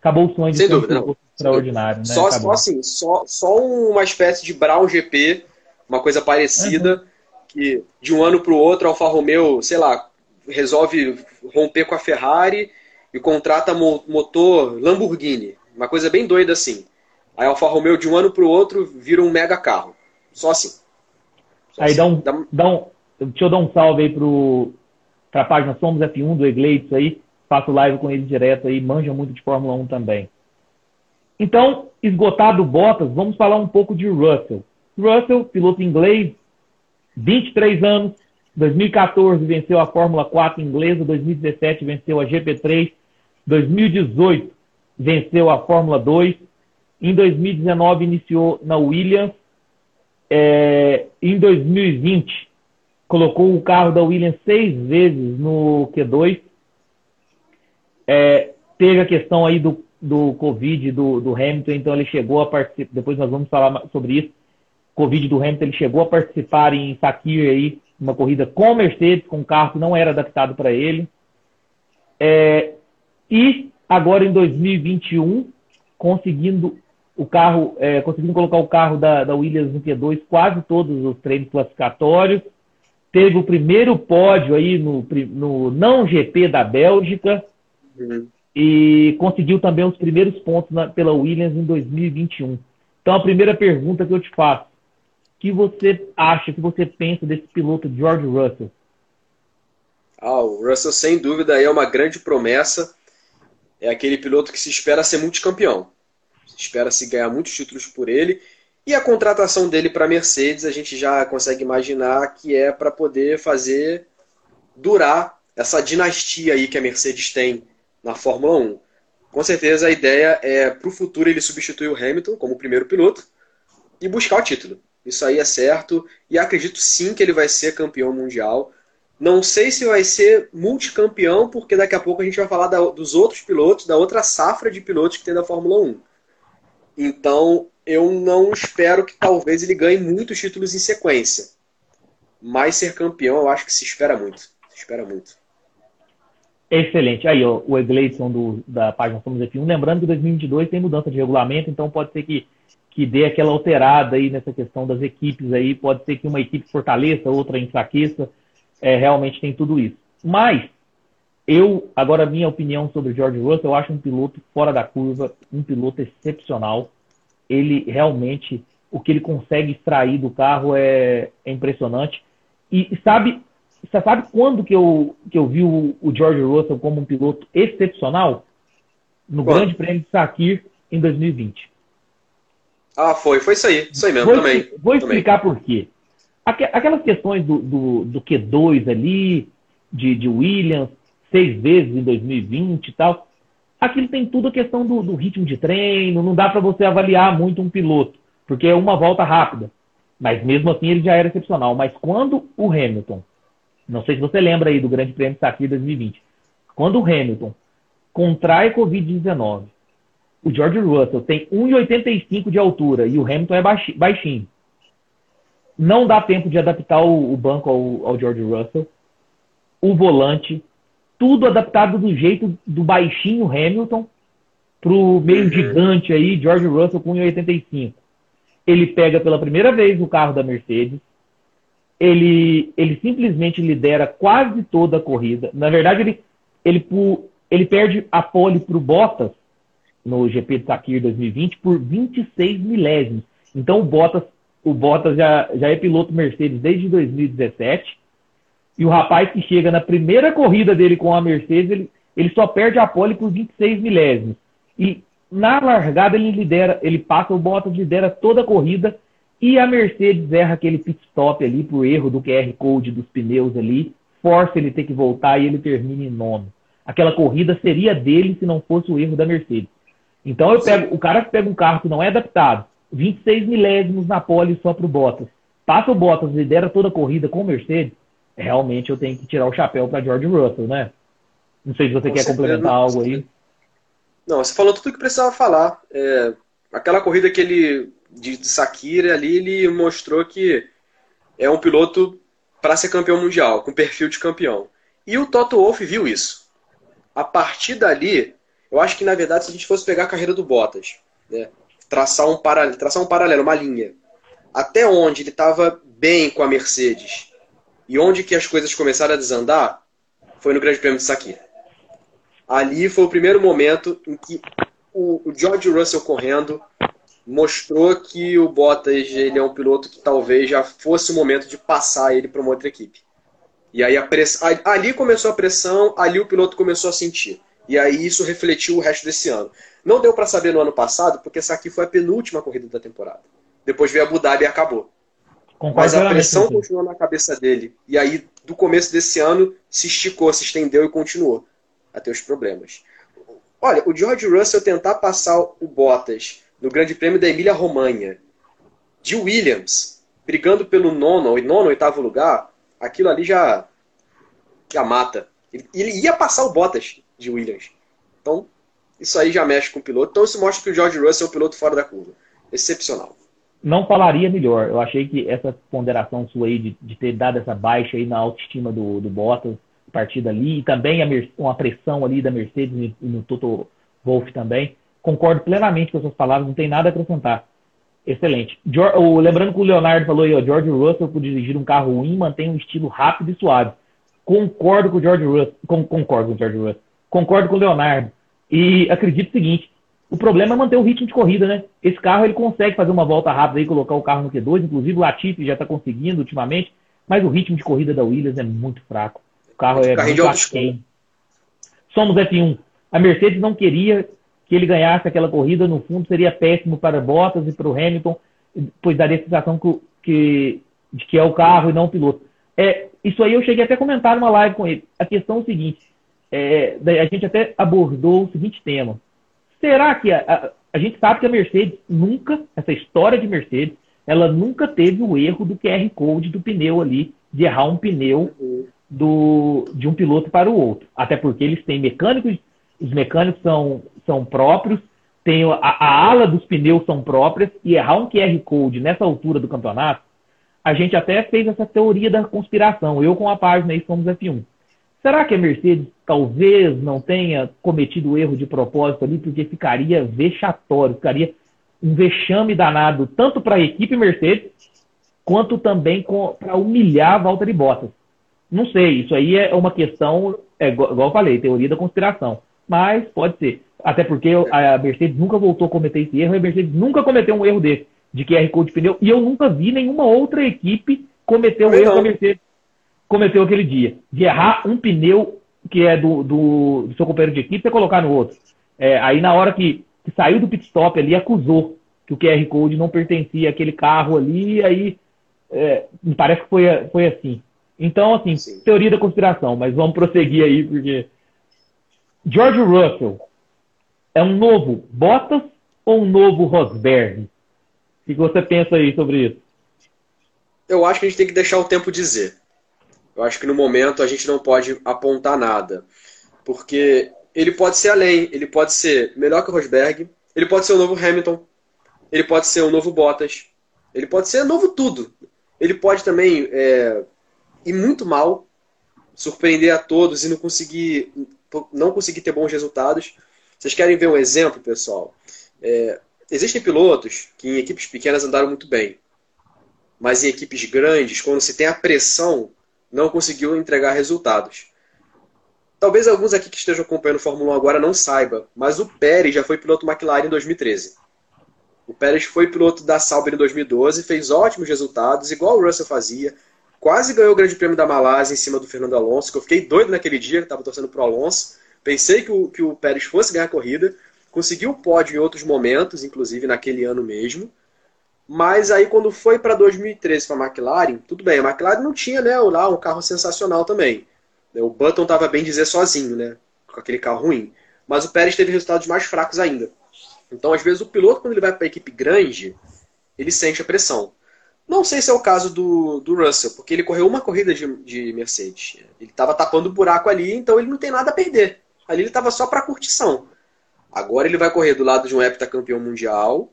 Acabou o sonho de Sem ser dúvida, um extraordinário, né? Só, só, assim, só, só uma espécie de Brown GP, uma coisa parecida, uhum. que de um ano para o outro, a Alfa Romeo, sei lá, resolve romper com a Ferrari e contrata motor Lamborghini. Uma coisa bem doida assim. Aí a Alfa Romeo de um ano para o outro vira um mega carro. Só assim. Só aí assim. Dá, um, dá... dá um. Deixa eu dar um salve aí para a página Somos F1 do Egleitos aí. Faço live com ele direto aí, manja muito de Fórmula 1 também. Então, esgotado Bottas, vamos falar um pouco de Russell. Russell, piloto inglês, 23 anos, 2014 venceu a Fórmula 4 inglesa, 2017 venceu a GP3, 2018 venceu a Fórmula 2, em 2019 iniciou na Williams, é, em 2020 colocou o carro da Williams seis vezes no Q2, é, teve a questão aí do, do Covid do, do Hamilton, então ele chegou a participar, depois nós vamos falar sobre isso, Covid do Hamilton, ele chegou a participar em Sakir aí, uma corrida com Mercedes, com um carro que não era adaptado para ele. É, e agora em 2021, conseguindo o carro, é, conseguindo colocar o carro da, da Williams no Q2 quase todos os treinos classificatórios. Teve o primeiro pódio aí no, no não GP da Bélgica. Uhum. E conseguiu também os primeiros pontos na, pela Williams em 2021. Então a primeira pergunta que eu te faço: que você acha, que você pensa desse piloto George Russell? Ah, o Russell, sem dúvida, é uma grande promessa. É aquele piloto que se espera ser multicampeão. Se espera se ganhar muitos títulos por ele. E a contratação dele para a Mercedes, a gente já consegue imaginar que é para poder fazer durar essa dinastia aí que a Mercedes tem na Fórmula 1. Com certeza a ideia é para o futuro ele substituir o Hamilton como primeiro piloto e buscar o título. Isso aí é certo. E acredito sim que ele vai ser campeão mundial. Não sei se vai ser multicampeão, porque daqui a pouco a gente vai falar da, dos outros pilotos, da outra safra de pilotos que tem da Fórmula 1. Então, eu não espero que talvez ele ganhe muitos títulos em sequência. Mas ser campeão, eu acho que se espera muito. Se espera muito. Excelente. Aí, ó, o Egleison da página Somos F1. Lembrando que 2022 tem mudança de regulamento, então pode ser que que dê aquela alterada aí nessa questão das equipes aí. Pode ser que uma equipe fortaleça, outra enfraqueça. É, realmente tem tudo isso. Mas, eu, agora, minha opinião sobre George Russell, eu acho um piloto fora da curva, um piloto excepcional. Ele realmente, o que ele consegue extrair do carro é, é impressionante. E sabe, você sabe quando que eu, que eu vi o, o George Russell como um piloto excepcional? No? Grande Prêmio de Sakir em 2020. Ah, foi, foi isso aí, isso aí mesmo, vou, também. Vou explicar também. por quê. Aquelas questões do, do, do Q2 ali, de, de Williams, seis vezes em 2020 e tal, aquilo tem tudo a questão do, do ritmo de treino, não dá para você avaliar muito um piloto, porque é uma volta rápida. Mas mesmo assim ele já era excepcional. Mas quando o Hamilton, não sei se você lembra aí do Grande Prêmio de Sakir 2020, quando o Hamilton contrai Covid-19 o George Russell tem 1,85 de altura e o Hamilton é baixinho. Não dá tempo de adaptar o, banco ao, ao, George Russell. O volante, tudo adaptado do jeito do baixinho Hamilton pro meio gigante aí, George Russell com 1,85. Ele pega pela primeira vez o carro da Mercedes. Ele, ele simplesmente lidera quase toda a corrida. Na verdade, ele, ele, ele perde a pole para o Bottas no GP de Sakir 2020 por 26 milésimos. Então o Bottas, o Bottas já, já é piloto Mercedes desde 2017. E o rapaz que chega na primeira corrida dele com a Mercedes, ele, ele só perde a pole por 26 milésimos. E na largada ele lidera, ele passa, o Bottas lidera toda a corrida e a Mercedes erra aquele pit stop ali por erro do QR Code dos pneus ali, força ele ter que voltar e ele termina em nono. Aquela corrida seria dele se não fosse o erro da Mercedes. Então eu pego, o cara que pega um carro que não é adaptado, 26 milésimos na pole só para o Bottas, passa o Bottas, lidera toda a corrida com o Mercedes, realmente eu tenho que tirar o chapéu para George Russell, né? Não sei se você com quer complementar algo aí. Não, você falou tudo o que precisava falar. É, aquela corrida que ele de Sakira ali, ele mostrou que é um piloto para ser campeão mundial, com perfil de campeão. E o Toto Wolff viu isso. A partir dali, eu acho que, na verdade, se a gente fosse pegar a carreira do Bottas, né, traçar, um paralelo, traçar um paralelo, uma linha, até onde ele estava bem com a Mercedes e onde que as coisas começaram a desandar, foi no Grande Prêmio de Sakir. Ali foi o primeiro momento em que o, George Russell correndo mostrou que o Bottas ele é um piloto que talvez já fosse o momento de passar ele para uma outra equipe. E aí press... ali começou a pressão, ali o piloto começou a sentir. E aí isso refletiu o resto desse ano. Não deu para saber no ano passado, porque essa aqui foi a penúltima corrida da temporada. Depois veio a Abu Dhabi e acabou. Mas a pressão continuou na cabeça dele. E aí, do começo desse ano, se esticou, se estendeu e continuou a ter os problemas. Olha, o George Russell tentar passar o Bottas no Grande Prêmio da Emília-Romanha, de Williams, brigando pelo nono, nono, oitavo lugar, aquilo ali já, já mata. Ele, ele ia passar o Bottas de Williams. Então, isso aí já mexe com o piloto. Então, isso mostra que o George Russell é um piloto fora da curva. Excepcional. Não falaria melhor. Eu achei que essa ponderação sua aí de, de ter dado essa baixa aí na autoestima do, do Bottas, a partir dali, e também a, uma pressão ali da Mercedes e no Toto Wolff também. Concordo plenamente com as suas palavras, não tem nada a acrescentar. Excelente. o, lembrando que o Leonardo falou aí, ó, George Russell, por dirigir um carro ruim, mantém um estilo rápido e suave. Concordo com o George Russell. Concordo com o George Russell. Concordo com o Leonardo. E acredito o seguinte: o problema é manter o ritmo de corrida, né? Esse carro ele consegue fazer uma volta rápida e colocar o carro no Q2, inclusive o Latifi já está conseguindo ultimamente, mas o ritmo de corrida da Williams é muito fraco. O carro é muito aquém. Somos F1. A Mercedes não queria que ele ganhasse aquela corrida, no fundo seria péssimo para Bottas e para o Hamilton, pois daria a sensação que, que, de que é o carro e não o piloto. É, isso aí eu cheguei até a comentar numa live com ele. A questão é o seguinte: é, a gente até abordou o seguinte tema. Será que a, a, a, gente sabe que a Mercedes nunca, essa história de Mercedes, ela nunca teve o erro do QR Code do pneu ali, de errar um pneu do, de um piloto para o outro. Até porque eles têm mecânicos, os mecânicos são, são próprios, tem a, a ala dos pneus são próprias, e errar um QR Code nessa altura do campeonato, a gente até fez essa teoria da conspiração. Eu com a página aí somos F1. Será que a Mercedes talvez não tenha cometido o erro de propósito ali, porque ficaria vexatório, ficaria um vexame danado, tanto para a equipe Mercedes, quanto também para humilhar a Valtteri Bottas? Não sei, isso aí é uma questão, é, igual eu falei, teoria da conspiração. Mas pode ser. Até porque a Mercedes nunca voltou a cometer esse erro, a Mercedes nunca cometeu um erro desse, de QR Code de pneu, e eu nunca vi nenhuma outra equipe cometer o erro da Mercedes cometeu aquele dia, de errar um pneu que é do, do, do seu companheiro de equipe e colocar no outro. É, aí na hora que, que, saiu do pit stop ali, acusou que o QR Code não pertencia àquele carro ali, aí é, me parece que foi, foi assim. Então, assim, Sim. teoria da conspiração, mas vamos prosseguir aí, porque George Russell é um novo Bottas ou um novo Rosberg? O que você pensa aí sobre isso? Eu acho que a gente tem que deixar o tempo dizer. Eu acho que no momento a gente não pode apontar nada. Porque ele pode ser além, ele pode ser melhor que o Rosberg, ele pode ser o novo Hamilton, ele pode ser o novo Bottas, ele pode ser novo tudo. Ele pode também é, ir muito mal, surpreender a todos e não conseguir, não conseguir ter bons resultados. Vocês querem ver um exemplo, pessoal? É, existem pilotos que em equipes pequenas andaram muito bem, mas em equipes grandes, quando se tem a pressão não conseguiu entregar resultados. Talvez alguns aqui que estejam acompanhando Fórmula 1 agora não saiba, mas o Pérez já foi piloto McLaren em 2013. O Pérez foi piloto da Sauber em 2012, fez ótimos resultados, igual o Russell fazia. Quase ganhou o Grande Prêmio da Malásia em cima do Fernando Alonso, que eu fiquei doido naquele dia, estava torcendo para o Alonso. Pensei que o, que o Pérez fosse ganhar a corrida. Conseguiu o pódio em outros momentos, inclusive naquele ano mesmo. Mas aí quando foi para 2013 para a McLaren, tudo bem, a McLaren não tinha né, lá um carro sensacional também. O Button estava bem dizer sozinho, né, com aquele carro ruim. Mas o Pérez teve resultados mais fracos ainda. Então, às vezes, o piloto, quando ele vai para a equipe grande, ele sente a pressão. Não sei se é o caso do, do Russell, porque ele correu uma corrida de, de Mercedes. Ele estava tapando o buraco ali, então ele não tem nada a perder. Ali ele estava só para curtição. Agora ele vai correr do lado de um heptacampeão mundial,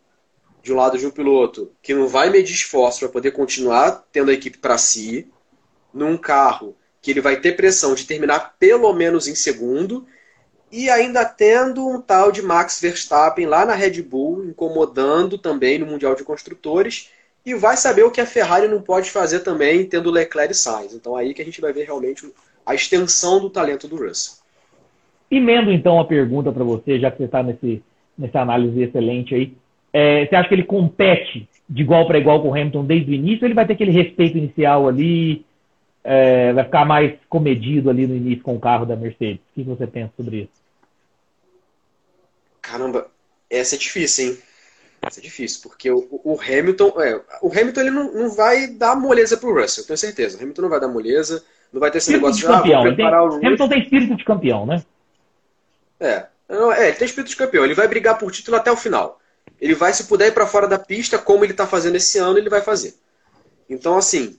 de um lado de um piloto que não vai medir esforço para poder continuar tendo a equipe para si, num carro que ele vai ter pressão de terminar pelo menos em segundo, e ainda tendo um tal de Max Verstappen lá na Red Bull, incomodando também no Mundial de Construtores, e vai saber o que a Ferrari não pode fazer também, tendo Leclerc e Sainz. Então aí que a gente vai ver realmente a extensão do talento do Russell. emendo então a pergunta para você, já que você está nessa análise excelente aí. É, você acha que ele compete de igual para igual com o Hamilton desde o início? Ou ele vai ter aquele respeito inicial ali? É, vai ficar mais comedido ali no início com o carro da Mercedes? O que você pensa sobre isso? Caramba, essa é difícil, hein? Essa é difícil, porque o, o Hamilton. É, o Hamilton ele não, não vai dar moleza pro Russell, tenho certeza. O Hamilton não vai dar moleza, não vai ter esse espírito negócio de campeão. Ah, tem, Hamilton tem espírito de campeão, né? É. É, ele tem espírito de campeão. Ele vai brigar por título até o final. Ele vai, se puder ir para fora da pista, como ele está fazendo esse ano, ele vai fazer. Então, assim,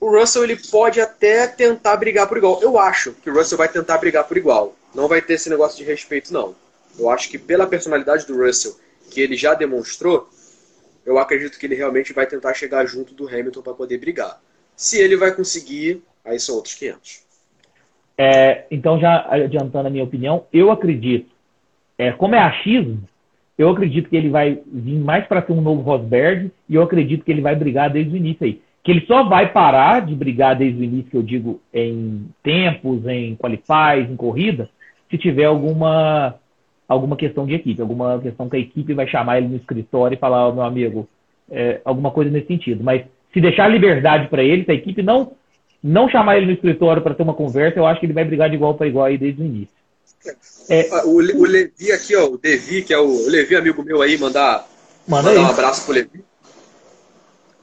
o Russell ele pode até tentar brigar por igual. Eu acho que o Russell vai tentar brigar por igual. Não vai ter esse negócio de respeito, não. Eu acho que pela personalidade do Russell, que ele já demonstrou, eu acredito que ele realmente vai tentar chegar junto do Hamilton para poder brigar. Se ele vai conseguir, aí são outros 500. É, então, já adiantando a minha opinião, eu acredito, é, como é achismo, eu acredito que ele vai vir mais para ser um novo Rosberg e eu acredito que ele vai brigar desde o início aí que ele só vai parar de brigar desde o início, eu digo, em tempos, em qualifies, em corrida, se tiver alguma alguma questão de equipe, alguma questão que a equipe vai chamar ele no escritório e falar, oh, meu amigo, é, alguma coisa nesse sentido. Mas se deixar liberdade para ele, se a equipe não não chamar ele no escritório para ter uma conversa, eu acho que ele vai brigar de igual para igual aí desde o início. É, o, o Levi aqui, ó, o Devi, que é o, o Levi, amigo meu aí, mandar, Manda mandar um abraço pro Levi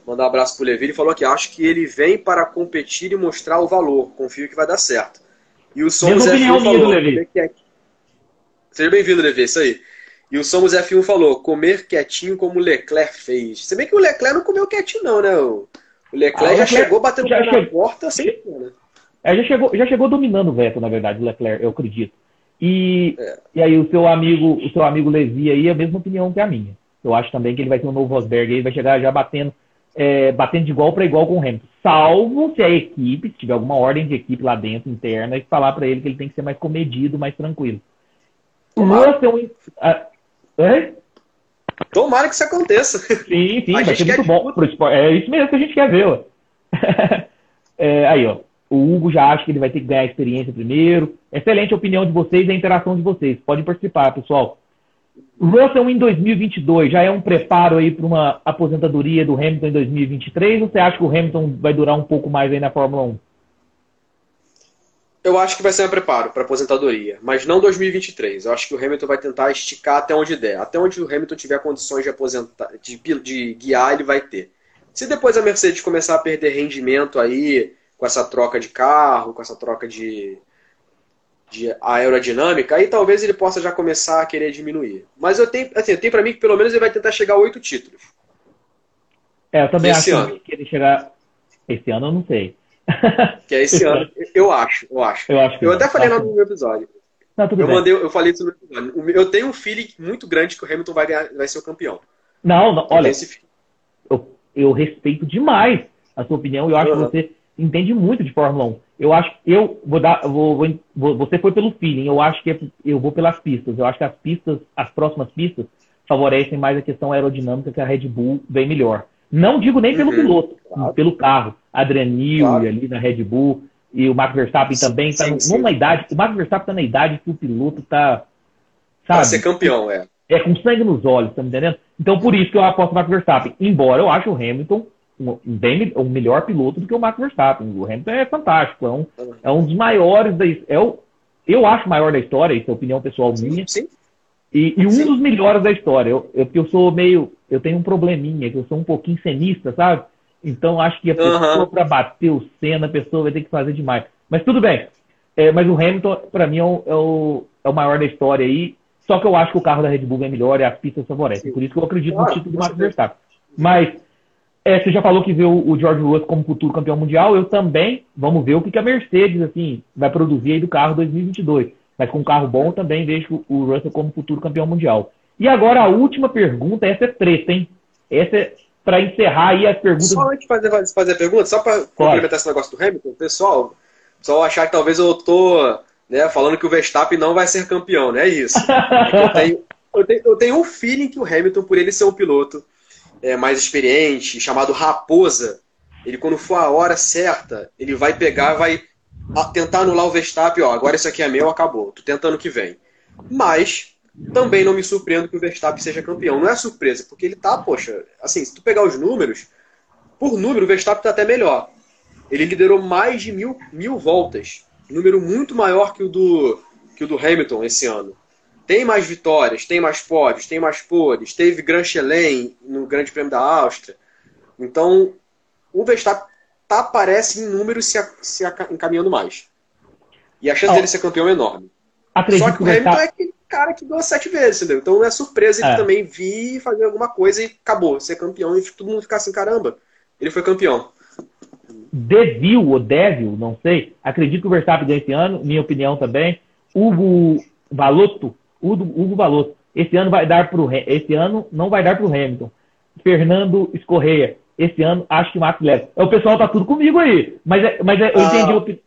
mandar um abraço pro Levi, ele falou que acho que ele vem para competir e mostrar o valor. Confio que vai dar certo. E o Somos F1 falou. Levi. Seja bem-vindo, Levi, isso aí. E o Somos F1 falou, comer quietinho como o Leclerc fez. Se bem que o Leclerc não comeu quietinho, não, né? O Leclerc ah, já Leclerc chegou batendo já na porta sem. Né? É, já, chegou, já chegou dominando o Vettel, na verdade, o Leclerc, eu acredito. E, e aí o seu amigo, o seu amigo Levi aí, a mesma opinião que a minha. Eu acho também que ele vai ter um novo Rosberg aí, vai chegar já batendo é, batendo de igual para igual com o Hamilton. Salvo se a equipe, se tiver alguma ordem de equipe lá dentro, interna, e falar para ele que ele tem que ser mais comedido, mais tranquilo. O Russell. É? Tomara que isso aconteça. Sim, sim, a vai ser muito bom pro esporte. É isso mesmo que a gente quer ver, ó. é, aí, ó. O Hugo já acha que ele vai ter que ganhar experiência primeiro. Excelente a opinião de vocês e a interação de vocês. Pode participar, pessoal. Russell em 2022 já é um preparo aí para uma aposentadoria do Hamilton em 2023 ou você acha que o Hamilton vai durar um pouco mais aí na Fórmula 1? Eu acho que vai ser um preparo para aposentadoria, mas não 2023. Eu acho que o Hamilton vai tentar esticar até onde der. Até onde o Hamilton tiver condições de aposentar, de, de guiar, ele vai ter. Se depois a Mercedes começar a perder rendimento aí com essa troca de carro, com essa troca de, de aerodinâmica, aí talvez ele possa já começar a querer diminuir. Mas eu tenho, assim, eu tenho para mim que pelo menos ele vai tentar chegar a oito títulos. É, eu também esse acho ano. que ele chegar. Esse ano eu não sei. Que é esse ano, eu acho, eu acho. Eu, acho eu até falei lá no meu episódio. Não, eu, mandei, eu falei isso no episódio. Eu tenho um feeling muito grande que o Hamilton vai, ganhar, vai ser o campeão. Não, não olha, eu, eu respeito demais a sua opinião e eu acho uhum. que você entende muito de Fórmula 1. Eu acho eu vou dar, vou, vou, você foi pelo feeling, eu acho que eu vou pelas pistas. Eu acho que as pistas, as próximas pistas, favorecem mais a questão aerodinâmica que a Red Bull vem melhor. Não digo nem pelo uhum. piloto, claro. pelo carro. Adrian claro. ali na Red Bull e o Max Verstappen sim, também está numa idade. O Max Verstappen está na idade que o piloto está. Para ser campeão, é. É com sangue nos olhos, tá me entendendo? Então por isso que eu aposto no Max Verstappen. Embora eu acho o Hamilton um, bem, um melhor piloto do que o Max Verstappen. O Hamilton é fantástico, é um, é um dos maiores da, é o, eu acho o maior da história, isso é opinião pessoal minha. Sim. E, e um sim. dos melhores da história. Eu, eu, eu sou meio, eu tenho um probleminha, que eu sou um pouquinho cenista, sabe? Então acho que a pessoa uhum. para bater o Senna, a pessoa vai ter que fazer demais. Mas tudo bem. É, mas o Hamilton, para mim, é o, é o, é, o, maior da história aí. Só que eu acho que o carro da Red Bull é melhor e as pistas favorecem. Por isso que eu acredito claro, no título do Max Verstappen. Mas é, você já falou que vê o, o, George Russell como futuro campeão mundial. Eu também. Vamos ver o que, que a Mercedes assim vai produzir aí do carro 2022. Mas com um carro bom, também vejo o Russell como futuro campeão mundial. E agora a última pergunta, essa é treta, hein? Essa é para encerrar aí as perguntas. Só antes de fazer, fazer a pergunta, só para complementar esse negócio do Hamilton, pessoal, só achar que talvez eu tô né, falando que o Verstappen não vai ser campeão, não é isso. eu, tenho, eu, tenho, eu tenho um feeling que o Hamilton, por ele ser um piloto é, mais experiente, chamado Raposa, ele quando for a hora certa, ele vai pegar, vai tentar anular o Verstappen, ó, agora isso aqui é meu, acabou. Tô tentando que vem. Mas também não me surpreendo que o Verstappen seja campeão. Não é surpresa, porque ele tá, poxa, assim, se tu pegar os números, por número o Verstappen tá até melhor. Ele liderou mais de mil, mil voltas. Número muito maior que o do, que o do Hamilton esse ano. Tem mais vitórias, tem mais pódios, tem mais poles, teve Grand Chelem no Grande Prêmio da Áustria. Então, o Verstappen tá, parece, em números se, se encaminhando mais. E a chance oh, dele ser campeão é enorme. Só que o Hamilton tá... é aquele cara que ganhou sete vezes, entendeu? Então não é surpresa ele é. também vir fazer alguma coisa e acabou, ser campeão e todo mundo ficar assim, caramba, ele foi campeão. Devil ou Devil, não sei. Acredito que o Verstappen ganha esse ano, minha opinião também. Hugo Valotto, Hugo, Valotto, esse ano vai dar pro esse ano não vai dar pro Hamilton. Fernando Escorreia, esse ano acho que Max leva. O pessoal tá tudo comigo aí, mas é, mas é, eu ah. entendi.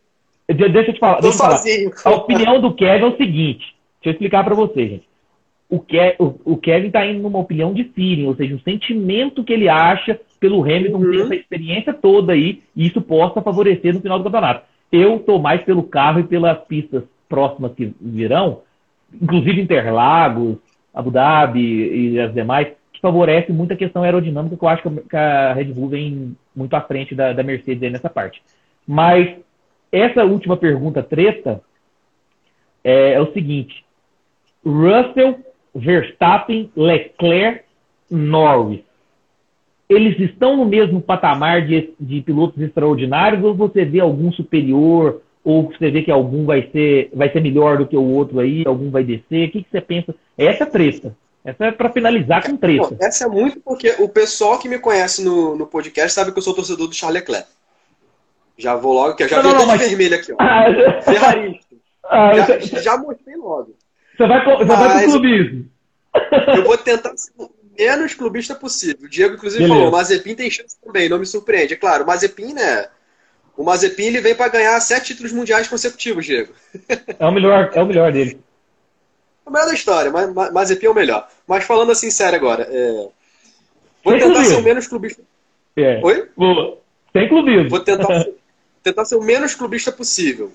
Deixa eu te falar. Deixa eu falar. A opinião do Kevin é o seguinte. Deixa eu explicar para você, gente. O, Ke o, o Kevin está indo numa opinião de feeling, ou seja, um sentimento que ele acha pelo Hamilton uhum. ter essa experiência toda aí, e isso possa favorecer no final do campeonato. Eu estou mais pelo carro e pelas pistas próximas que virão, inclusive Interlagos, Abu Dhabi e as demais, que favorece muito a questão aerodinâmica, que eu acho que a Red Bull vem muito à frente da, da Mercedes aí nessa parte. Mas essa última pergunta treta é, é o seguinte: Russell, Verstappen, Leclerc, Norris. Eles estão no mesmo patamar de, de pilotos extraordinários ou você vê algum superior ou você vê que algum vai ser, vai ser melhor do que o outro aí, algum vai descer? O que, que você pensa? Essa é treta. Essa é para finalizar com treta. essa é muito porque o pessoal que me conhece no, no podcast sabe que eu sou torcedor do Charles Leclerc. Já vou logo, que eu já vi vi mas... vermelho aqui, ó. Ah, Ferrarista. Ah, já, já mostrei logo. Você vai, você vai pro clubismo. Eu vou tentar ser o menos clubista possível. O Diego, inclusive, Beleza. falou: Mazepin tem chance também, não me surpreende. É claro, o Mazepin, né? O Mazepin ele vem para ganhar sete títulos mundiais consecutivos, Diego. É o melhor, é o melhor dele. É o melhor da história, mas Mazepin é o melhor. Mas falando assim sério agora, é... vou Sem tentar clubismo. ser o menos clubista. É. Oi? Sem clubismo. Vou tentar, tentar ser o menos clubista possível.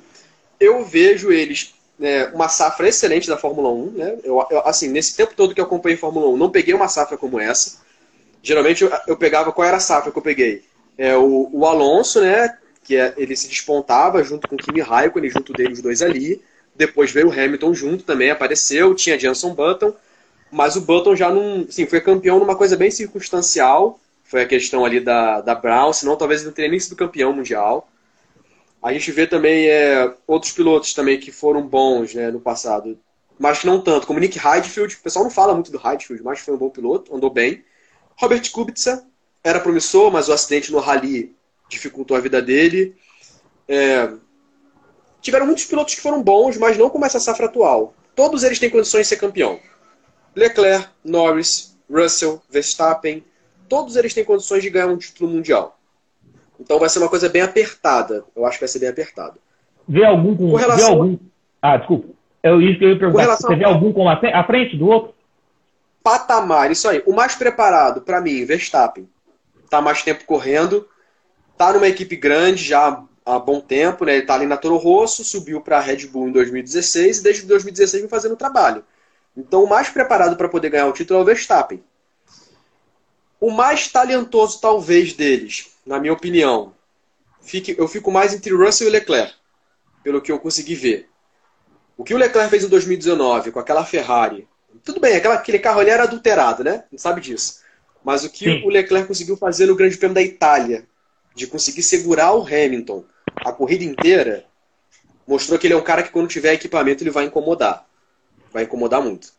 Eu vejo eles né, uma safra excelente da Fórmula 1. Né? Eu, eu, assim, nesse tempo todo que eu acompanhei Fórmula 1, não peguei uma safra como essa. Geralmente eu, eu pegava qual era a safra que eu peguei. É, o, o Alonso, né? Que é, ele se despontava junto com Kimi Raikkonen, junto deles os dois ali. Depois veio o Hamilton junto também, apareceu. Tinha Jenson Button. Mas o Button já não. Sim, foi campeão numa coisa bem circunstancial. Foi a questão ali da, da Brown, senão talvez ele não teria nem sido campeão mundial. A gente vê também é, outros pilotos também que foram bons né, no passado, mas que não tanto, como Nick Heidfeld. O pessoal não fala muito do Heidfeld, mas foi um bom piloto, andou bem. Robert Kubica era promissor, mas o acidente no Rally dificultou a vida dele. É, tiveram muitos pilotos que foram bons, mas não como essa safra atual. Todos eles têm condições de ser campeão. Leclerc, Norris, Russell, Verstappen, todos eles têm condições de ganhar um título mundial. Então vai ser uma coisa bem apertada. Eu acho que vai ser bem apertada. Vê algum com, com relação... algum... Ah, desculpa. É isso que eu ia perguntar. Você vê algum com a frente do outro? Patamar, isso aí. O mais preparado, para mim, Verstappen. Tá mais tempo correndo. Tá numa equipe grande já há bom tempo, né? Ele tá ali na Toro Rosso, subiu para a Red Bull em 2016 e desde 2016 vem fazendo trabalho. Então o mais preparado para poder ganhar o título é o Verstappen. O mais talentoso, talvez, deles, na minha opinião, fique, eu fico mais entre Russell e Leclerc, pelo que eu consegui ver. O que o Leclerc fez em 2019 com aquela Ferrari, tudo bem, aquela, aquele carro ali era adulterado, né? Não sabe disso. Mas o que Sim. o Leclerc conseguiu fazer no Grande Prêmio da Itália, de conseguir segurar o Hamilton a corrida inteira, mostrou que ele é um cara que quando tiver equipamento ele vai incomodar. Vai incomodar muito.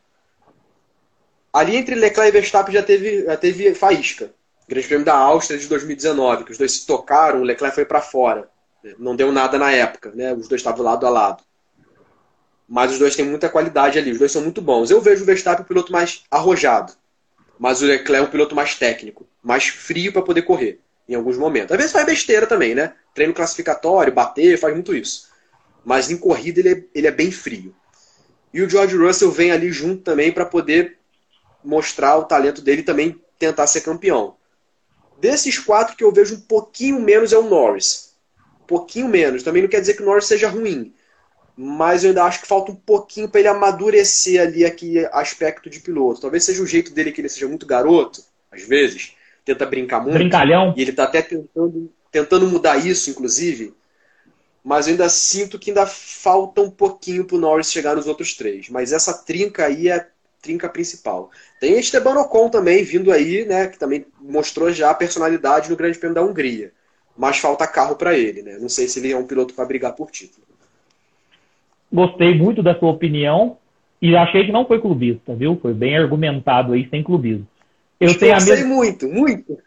Ali entre Leclerc e Verstappen já teve, já teve faísca. Grande Prêmio da Áustria de 2019, que os dois se tocaram, o Leclerc foi para fora. Não deu nada na época, né? Os dois estavam lado a lado. Mas os dois têm muita qualidade ali, os dois são muito bons. Eu vejo o Verstappen um piloto mais arrojado, mas o Leclerc é um piloto mais técnico, mais frio para poder correr em alguns momentos. Às vezes faz besteira também, né? Treino classificatório, bater, faz muito isso. Mas em corrida ele é, ele é bem frio. E o George Russell vem ali junto também para poder mostrar o talento dele e também tentar ser campeão. Desses quatro que eu vejo um pouquinho menos é o Norris. pouquinho menos. Também não quer dizer que o Norris seja ruim, mas eu ainda acho que falta um pouquinho para ele amadurecer ali aquele aspecto de piloto. Talvez seja o jeito dele que ele seja muito garoto, às vezes, tenta brincar muito. Brincalhão. E ele está até tentando, tentando mudar isso, inclusive. Mas eu ainda sinto que ainda falta um pouquinho para o Norris chegar nos outros três. Mas essa trinca aí é trinca principal. Tem Esteban Ocon também vindo aí, né, que também mostrou já a personalidade no Grande Prêmio da Hungria. Mas falta carro para ele, né? Não sei se ele é um piloto para brigar por título. Gostei muito da sua opinião e achei que não foi clubista, viu? Foi bem argumentado aí, sem clubismo. Eu tenho a mesma... muito, muito.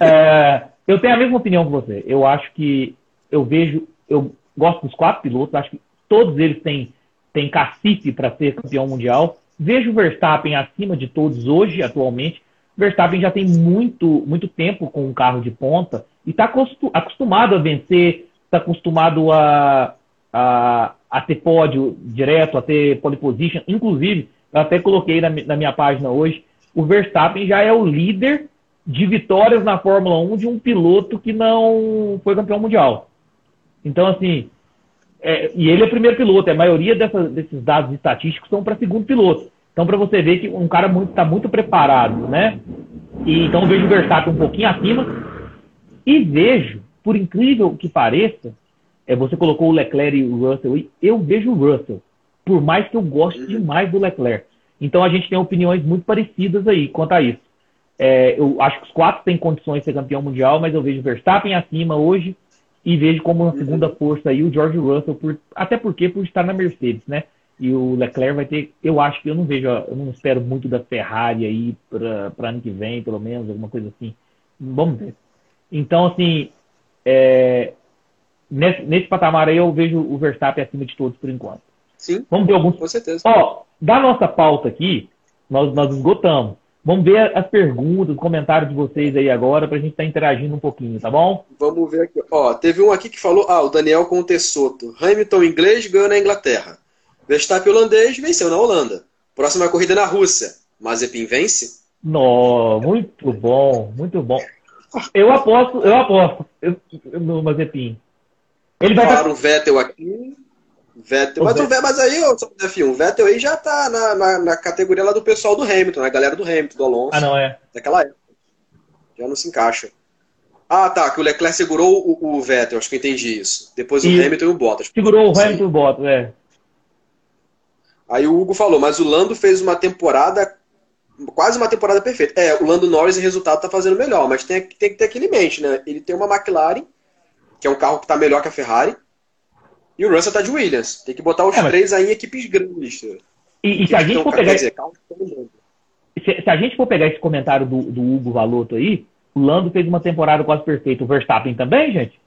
É, eu tenho a mesma opinião que você. Eu acho que eu vejo, eu gosto dos quatro pilotos, acho que todos eles têm, têm cacife para ser campeão mundial. Vejo o Verstappen acima de todos hoje, atualmente. Verstappen já tem muito, muito tempo com um carro de ponta e está acostumado a vencer, está acostumado a, a, a, ter pódio direto, a ter pole position. Inclusive, eu até coloquei na, na minha página hoje, o Verstappen já é o líder de vitórias na Fórmula 1 de um piloto que não foi campeão mundial. Então, assim, é, e ele é o primeiro piloto, a maioria dessas, desses dados estatísticos são para segundo piloto. Então, para você ver que um cara está muito, tá muito preparado, né? E, então, vejo o Verstappen um pouquinho acima. E vejo, por incrível que pareça, é, você colocou o Leclerc e o Russell aí, eu vejo o Russell, por mais que eu goste demais do Leclerc. Então, a gente tem opiniões muito parecidas aí quanto a isso. É, eu acho que os quatro têm condições de ser campeão mundial, mas eu vejo o Verstappen acima hoje e vejo como uma segunda força aí o George Russell, por, até porque por estar na Mercedes, né? E o Leclerc vai ter, eu acho que eu não vejo, eu não espero muito da Ferrari aí para ano que vem, pelo menos, alguma coisa assim. Vamos ver. Então, assim, é, nesse, nesse patamar aí eu vejo o Verstappen acima de todos por enquanto. Sim. Vamos ver alguns. Com certeza. Ó, da nossa pauta aqui, nós, nós esgotamos. Vamos ver as perguntas, os comentários de vocês aí agora, para a gente estar tá interagindo um pouquinho, tá bom? Vamos ver aqui. Ó, teve um aqui que falou, ah, o Daniel Contessoto. Hamilton inglês ganhou na Inglaterra. Verstappen holandês venceu na Holanda. Próxima corrida na Rússia. Mazepin vence? Nó, muito bom, muito bom. Eu aposto, eu aposto no Mazepin. Ele vai Claro, o Vettel aqui. Vettel. mas, Vettel. O, mas aí, F1, o Vettel aí já tá na, na, na, categoria lá do pessoal do Hamilton, na galera do Hamilton, do Alonso. Ah, não é? Daquela época. Já não se encaixa. Ah, tá, que o Leclerc segurou o, o Vettel, acho que eu entendi isso. Depois o Hamilton e o Bottas. Segurou o Hamilton e o Bottas, é. Aí o Hugo falou, mas o Lando fez uma temporada, quase uma temporada perfeita. É, o Lando Norris, em resultado, tá fazendo melhor, mas tem, tem que ter aquele mente, né? Ele tem uma McLaren, que é um carro que tá melhor que a Ferrari, e o Russell tá de Williams. Tem que botar os é, mas... três aí em equipes grandes. E, e se a gente for pegar. Dizer, se, se, a gente for pegar esse comentário do, do Hugo Valoto aí, o Lando fez uma temporada quase perfeita. O Verstappen também, gente?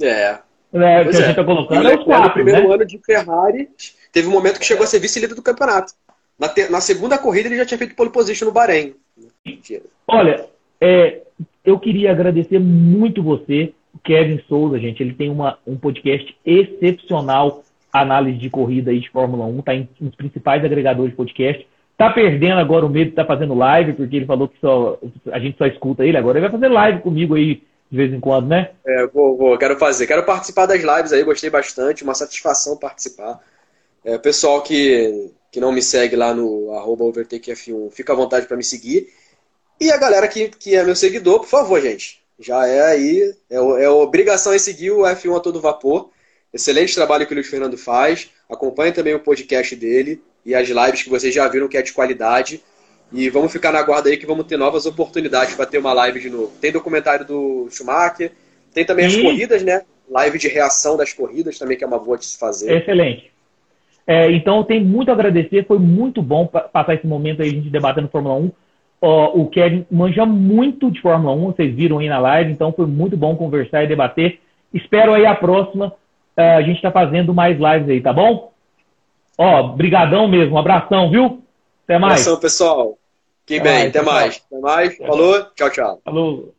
É. É, que a é. gente tá colocando é os quatro, No primeiro né? ano de Ferrari, teve um momento que chegou a ser vice-líder do campeonato. Na, te, na, segunda corrida ele já tinha feito pole position no Bahrein. Mentira. Olha, é, eu queria agradecer muito você Kevin Souza, gente, ele tem uma, um podcast excepcional, análise de corrida aí de Fórmula 1, tá em, nos principais agregadores de podcast. Tá perdendo agora o medo de tá fazendo live, porque ele falou que só a gente só escuta ele agora. Ele vai fazer live comigo aí de vez em quando, né? É, vou, vou, quero fazer. Quero participar das lives aí, gostei bastante, uma satisfação participar. É, pessoal que, que não me segue lá no arroba overtakeF1, fica à vontade para me seguir. E a galera que, que é meu seguidor, por favor, gente, já é aí, é, é obrigação em seguir o F1 a todo vapor. Excelente trabalho que o Luiz Fernando faz. Acompanhe também o podcast dele e as lives que vocês já viram que é de qualidade. E vamos ficar na guarda aí que vamos ter novas oportunidades para ter uma live de novo. Tem documentário do Schumacher, tem também as corridas, né? Live de reação das corridas também, que é uma boa de se fazer. Excelente. É, então, tenho muito a agradecer. Foi muito bom passar esse momento aí, a gente debatendo Fórmula 1 o Kevin manja muito de Fórmula 1, vocês viram aí na live, então foi muito bom conversar e debater. Espero aí a próxima. Uh, a gente está fazendo mais lives aí, tá bom? Ó, brigadão mesmo, um abração, viu? Até mais. Abração, pessoal. Fiquem bem, até mais. Até mais. Falou, tchau, tchau. Falou.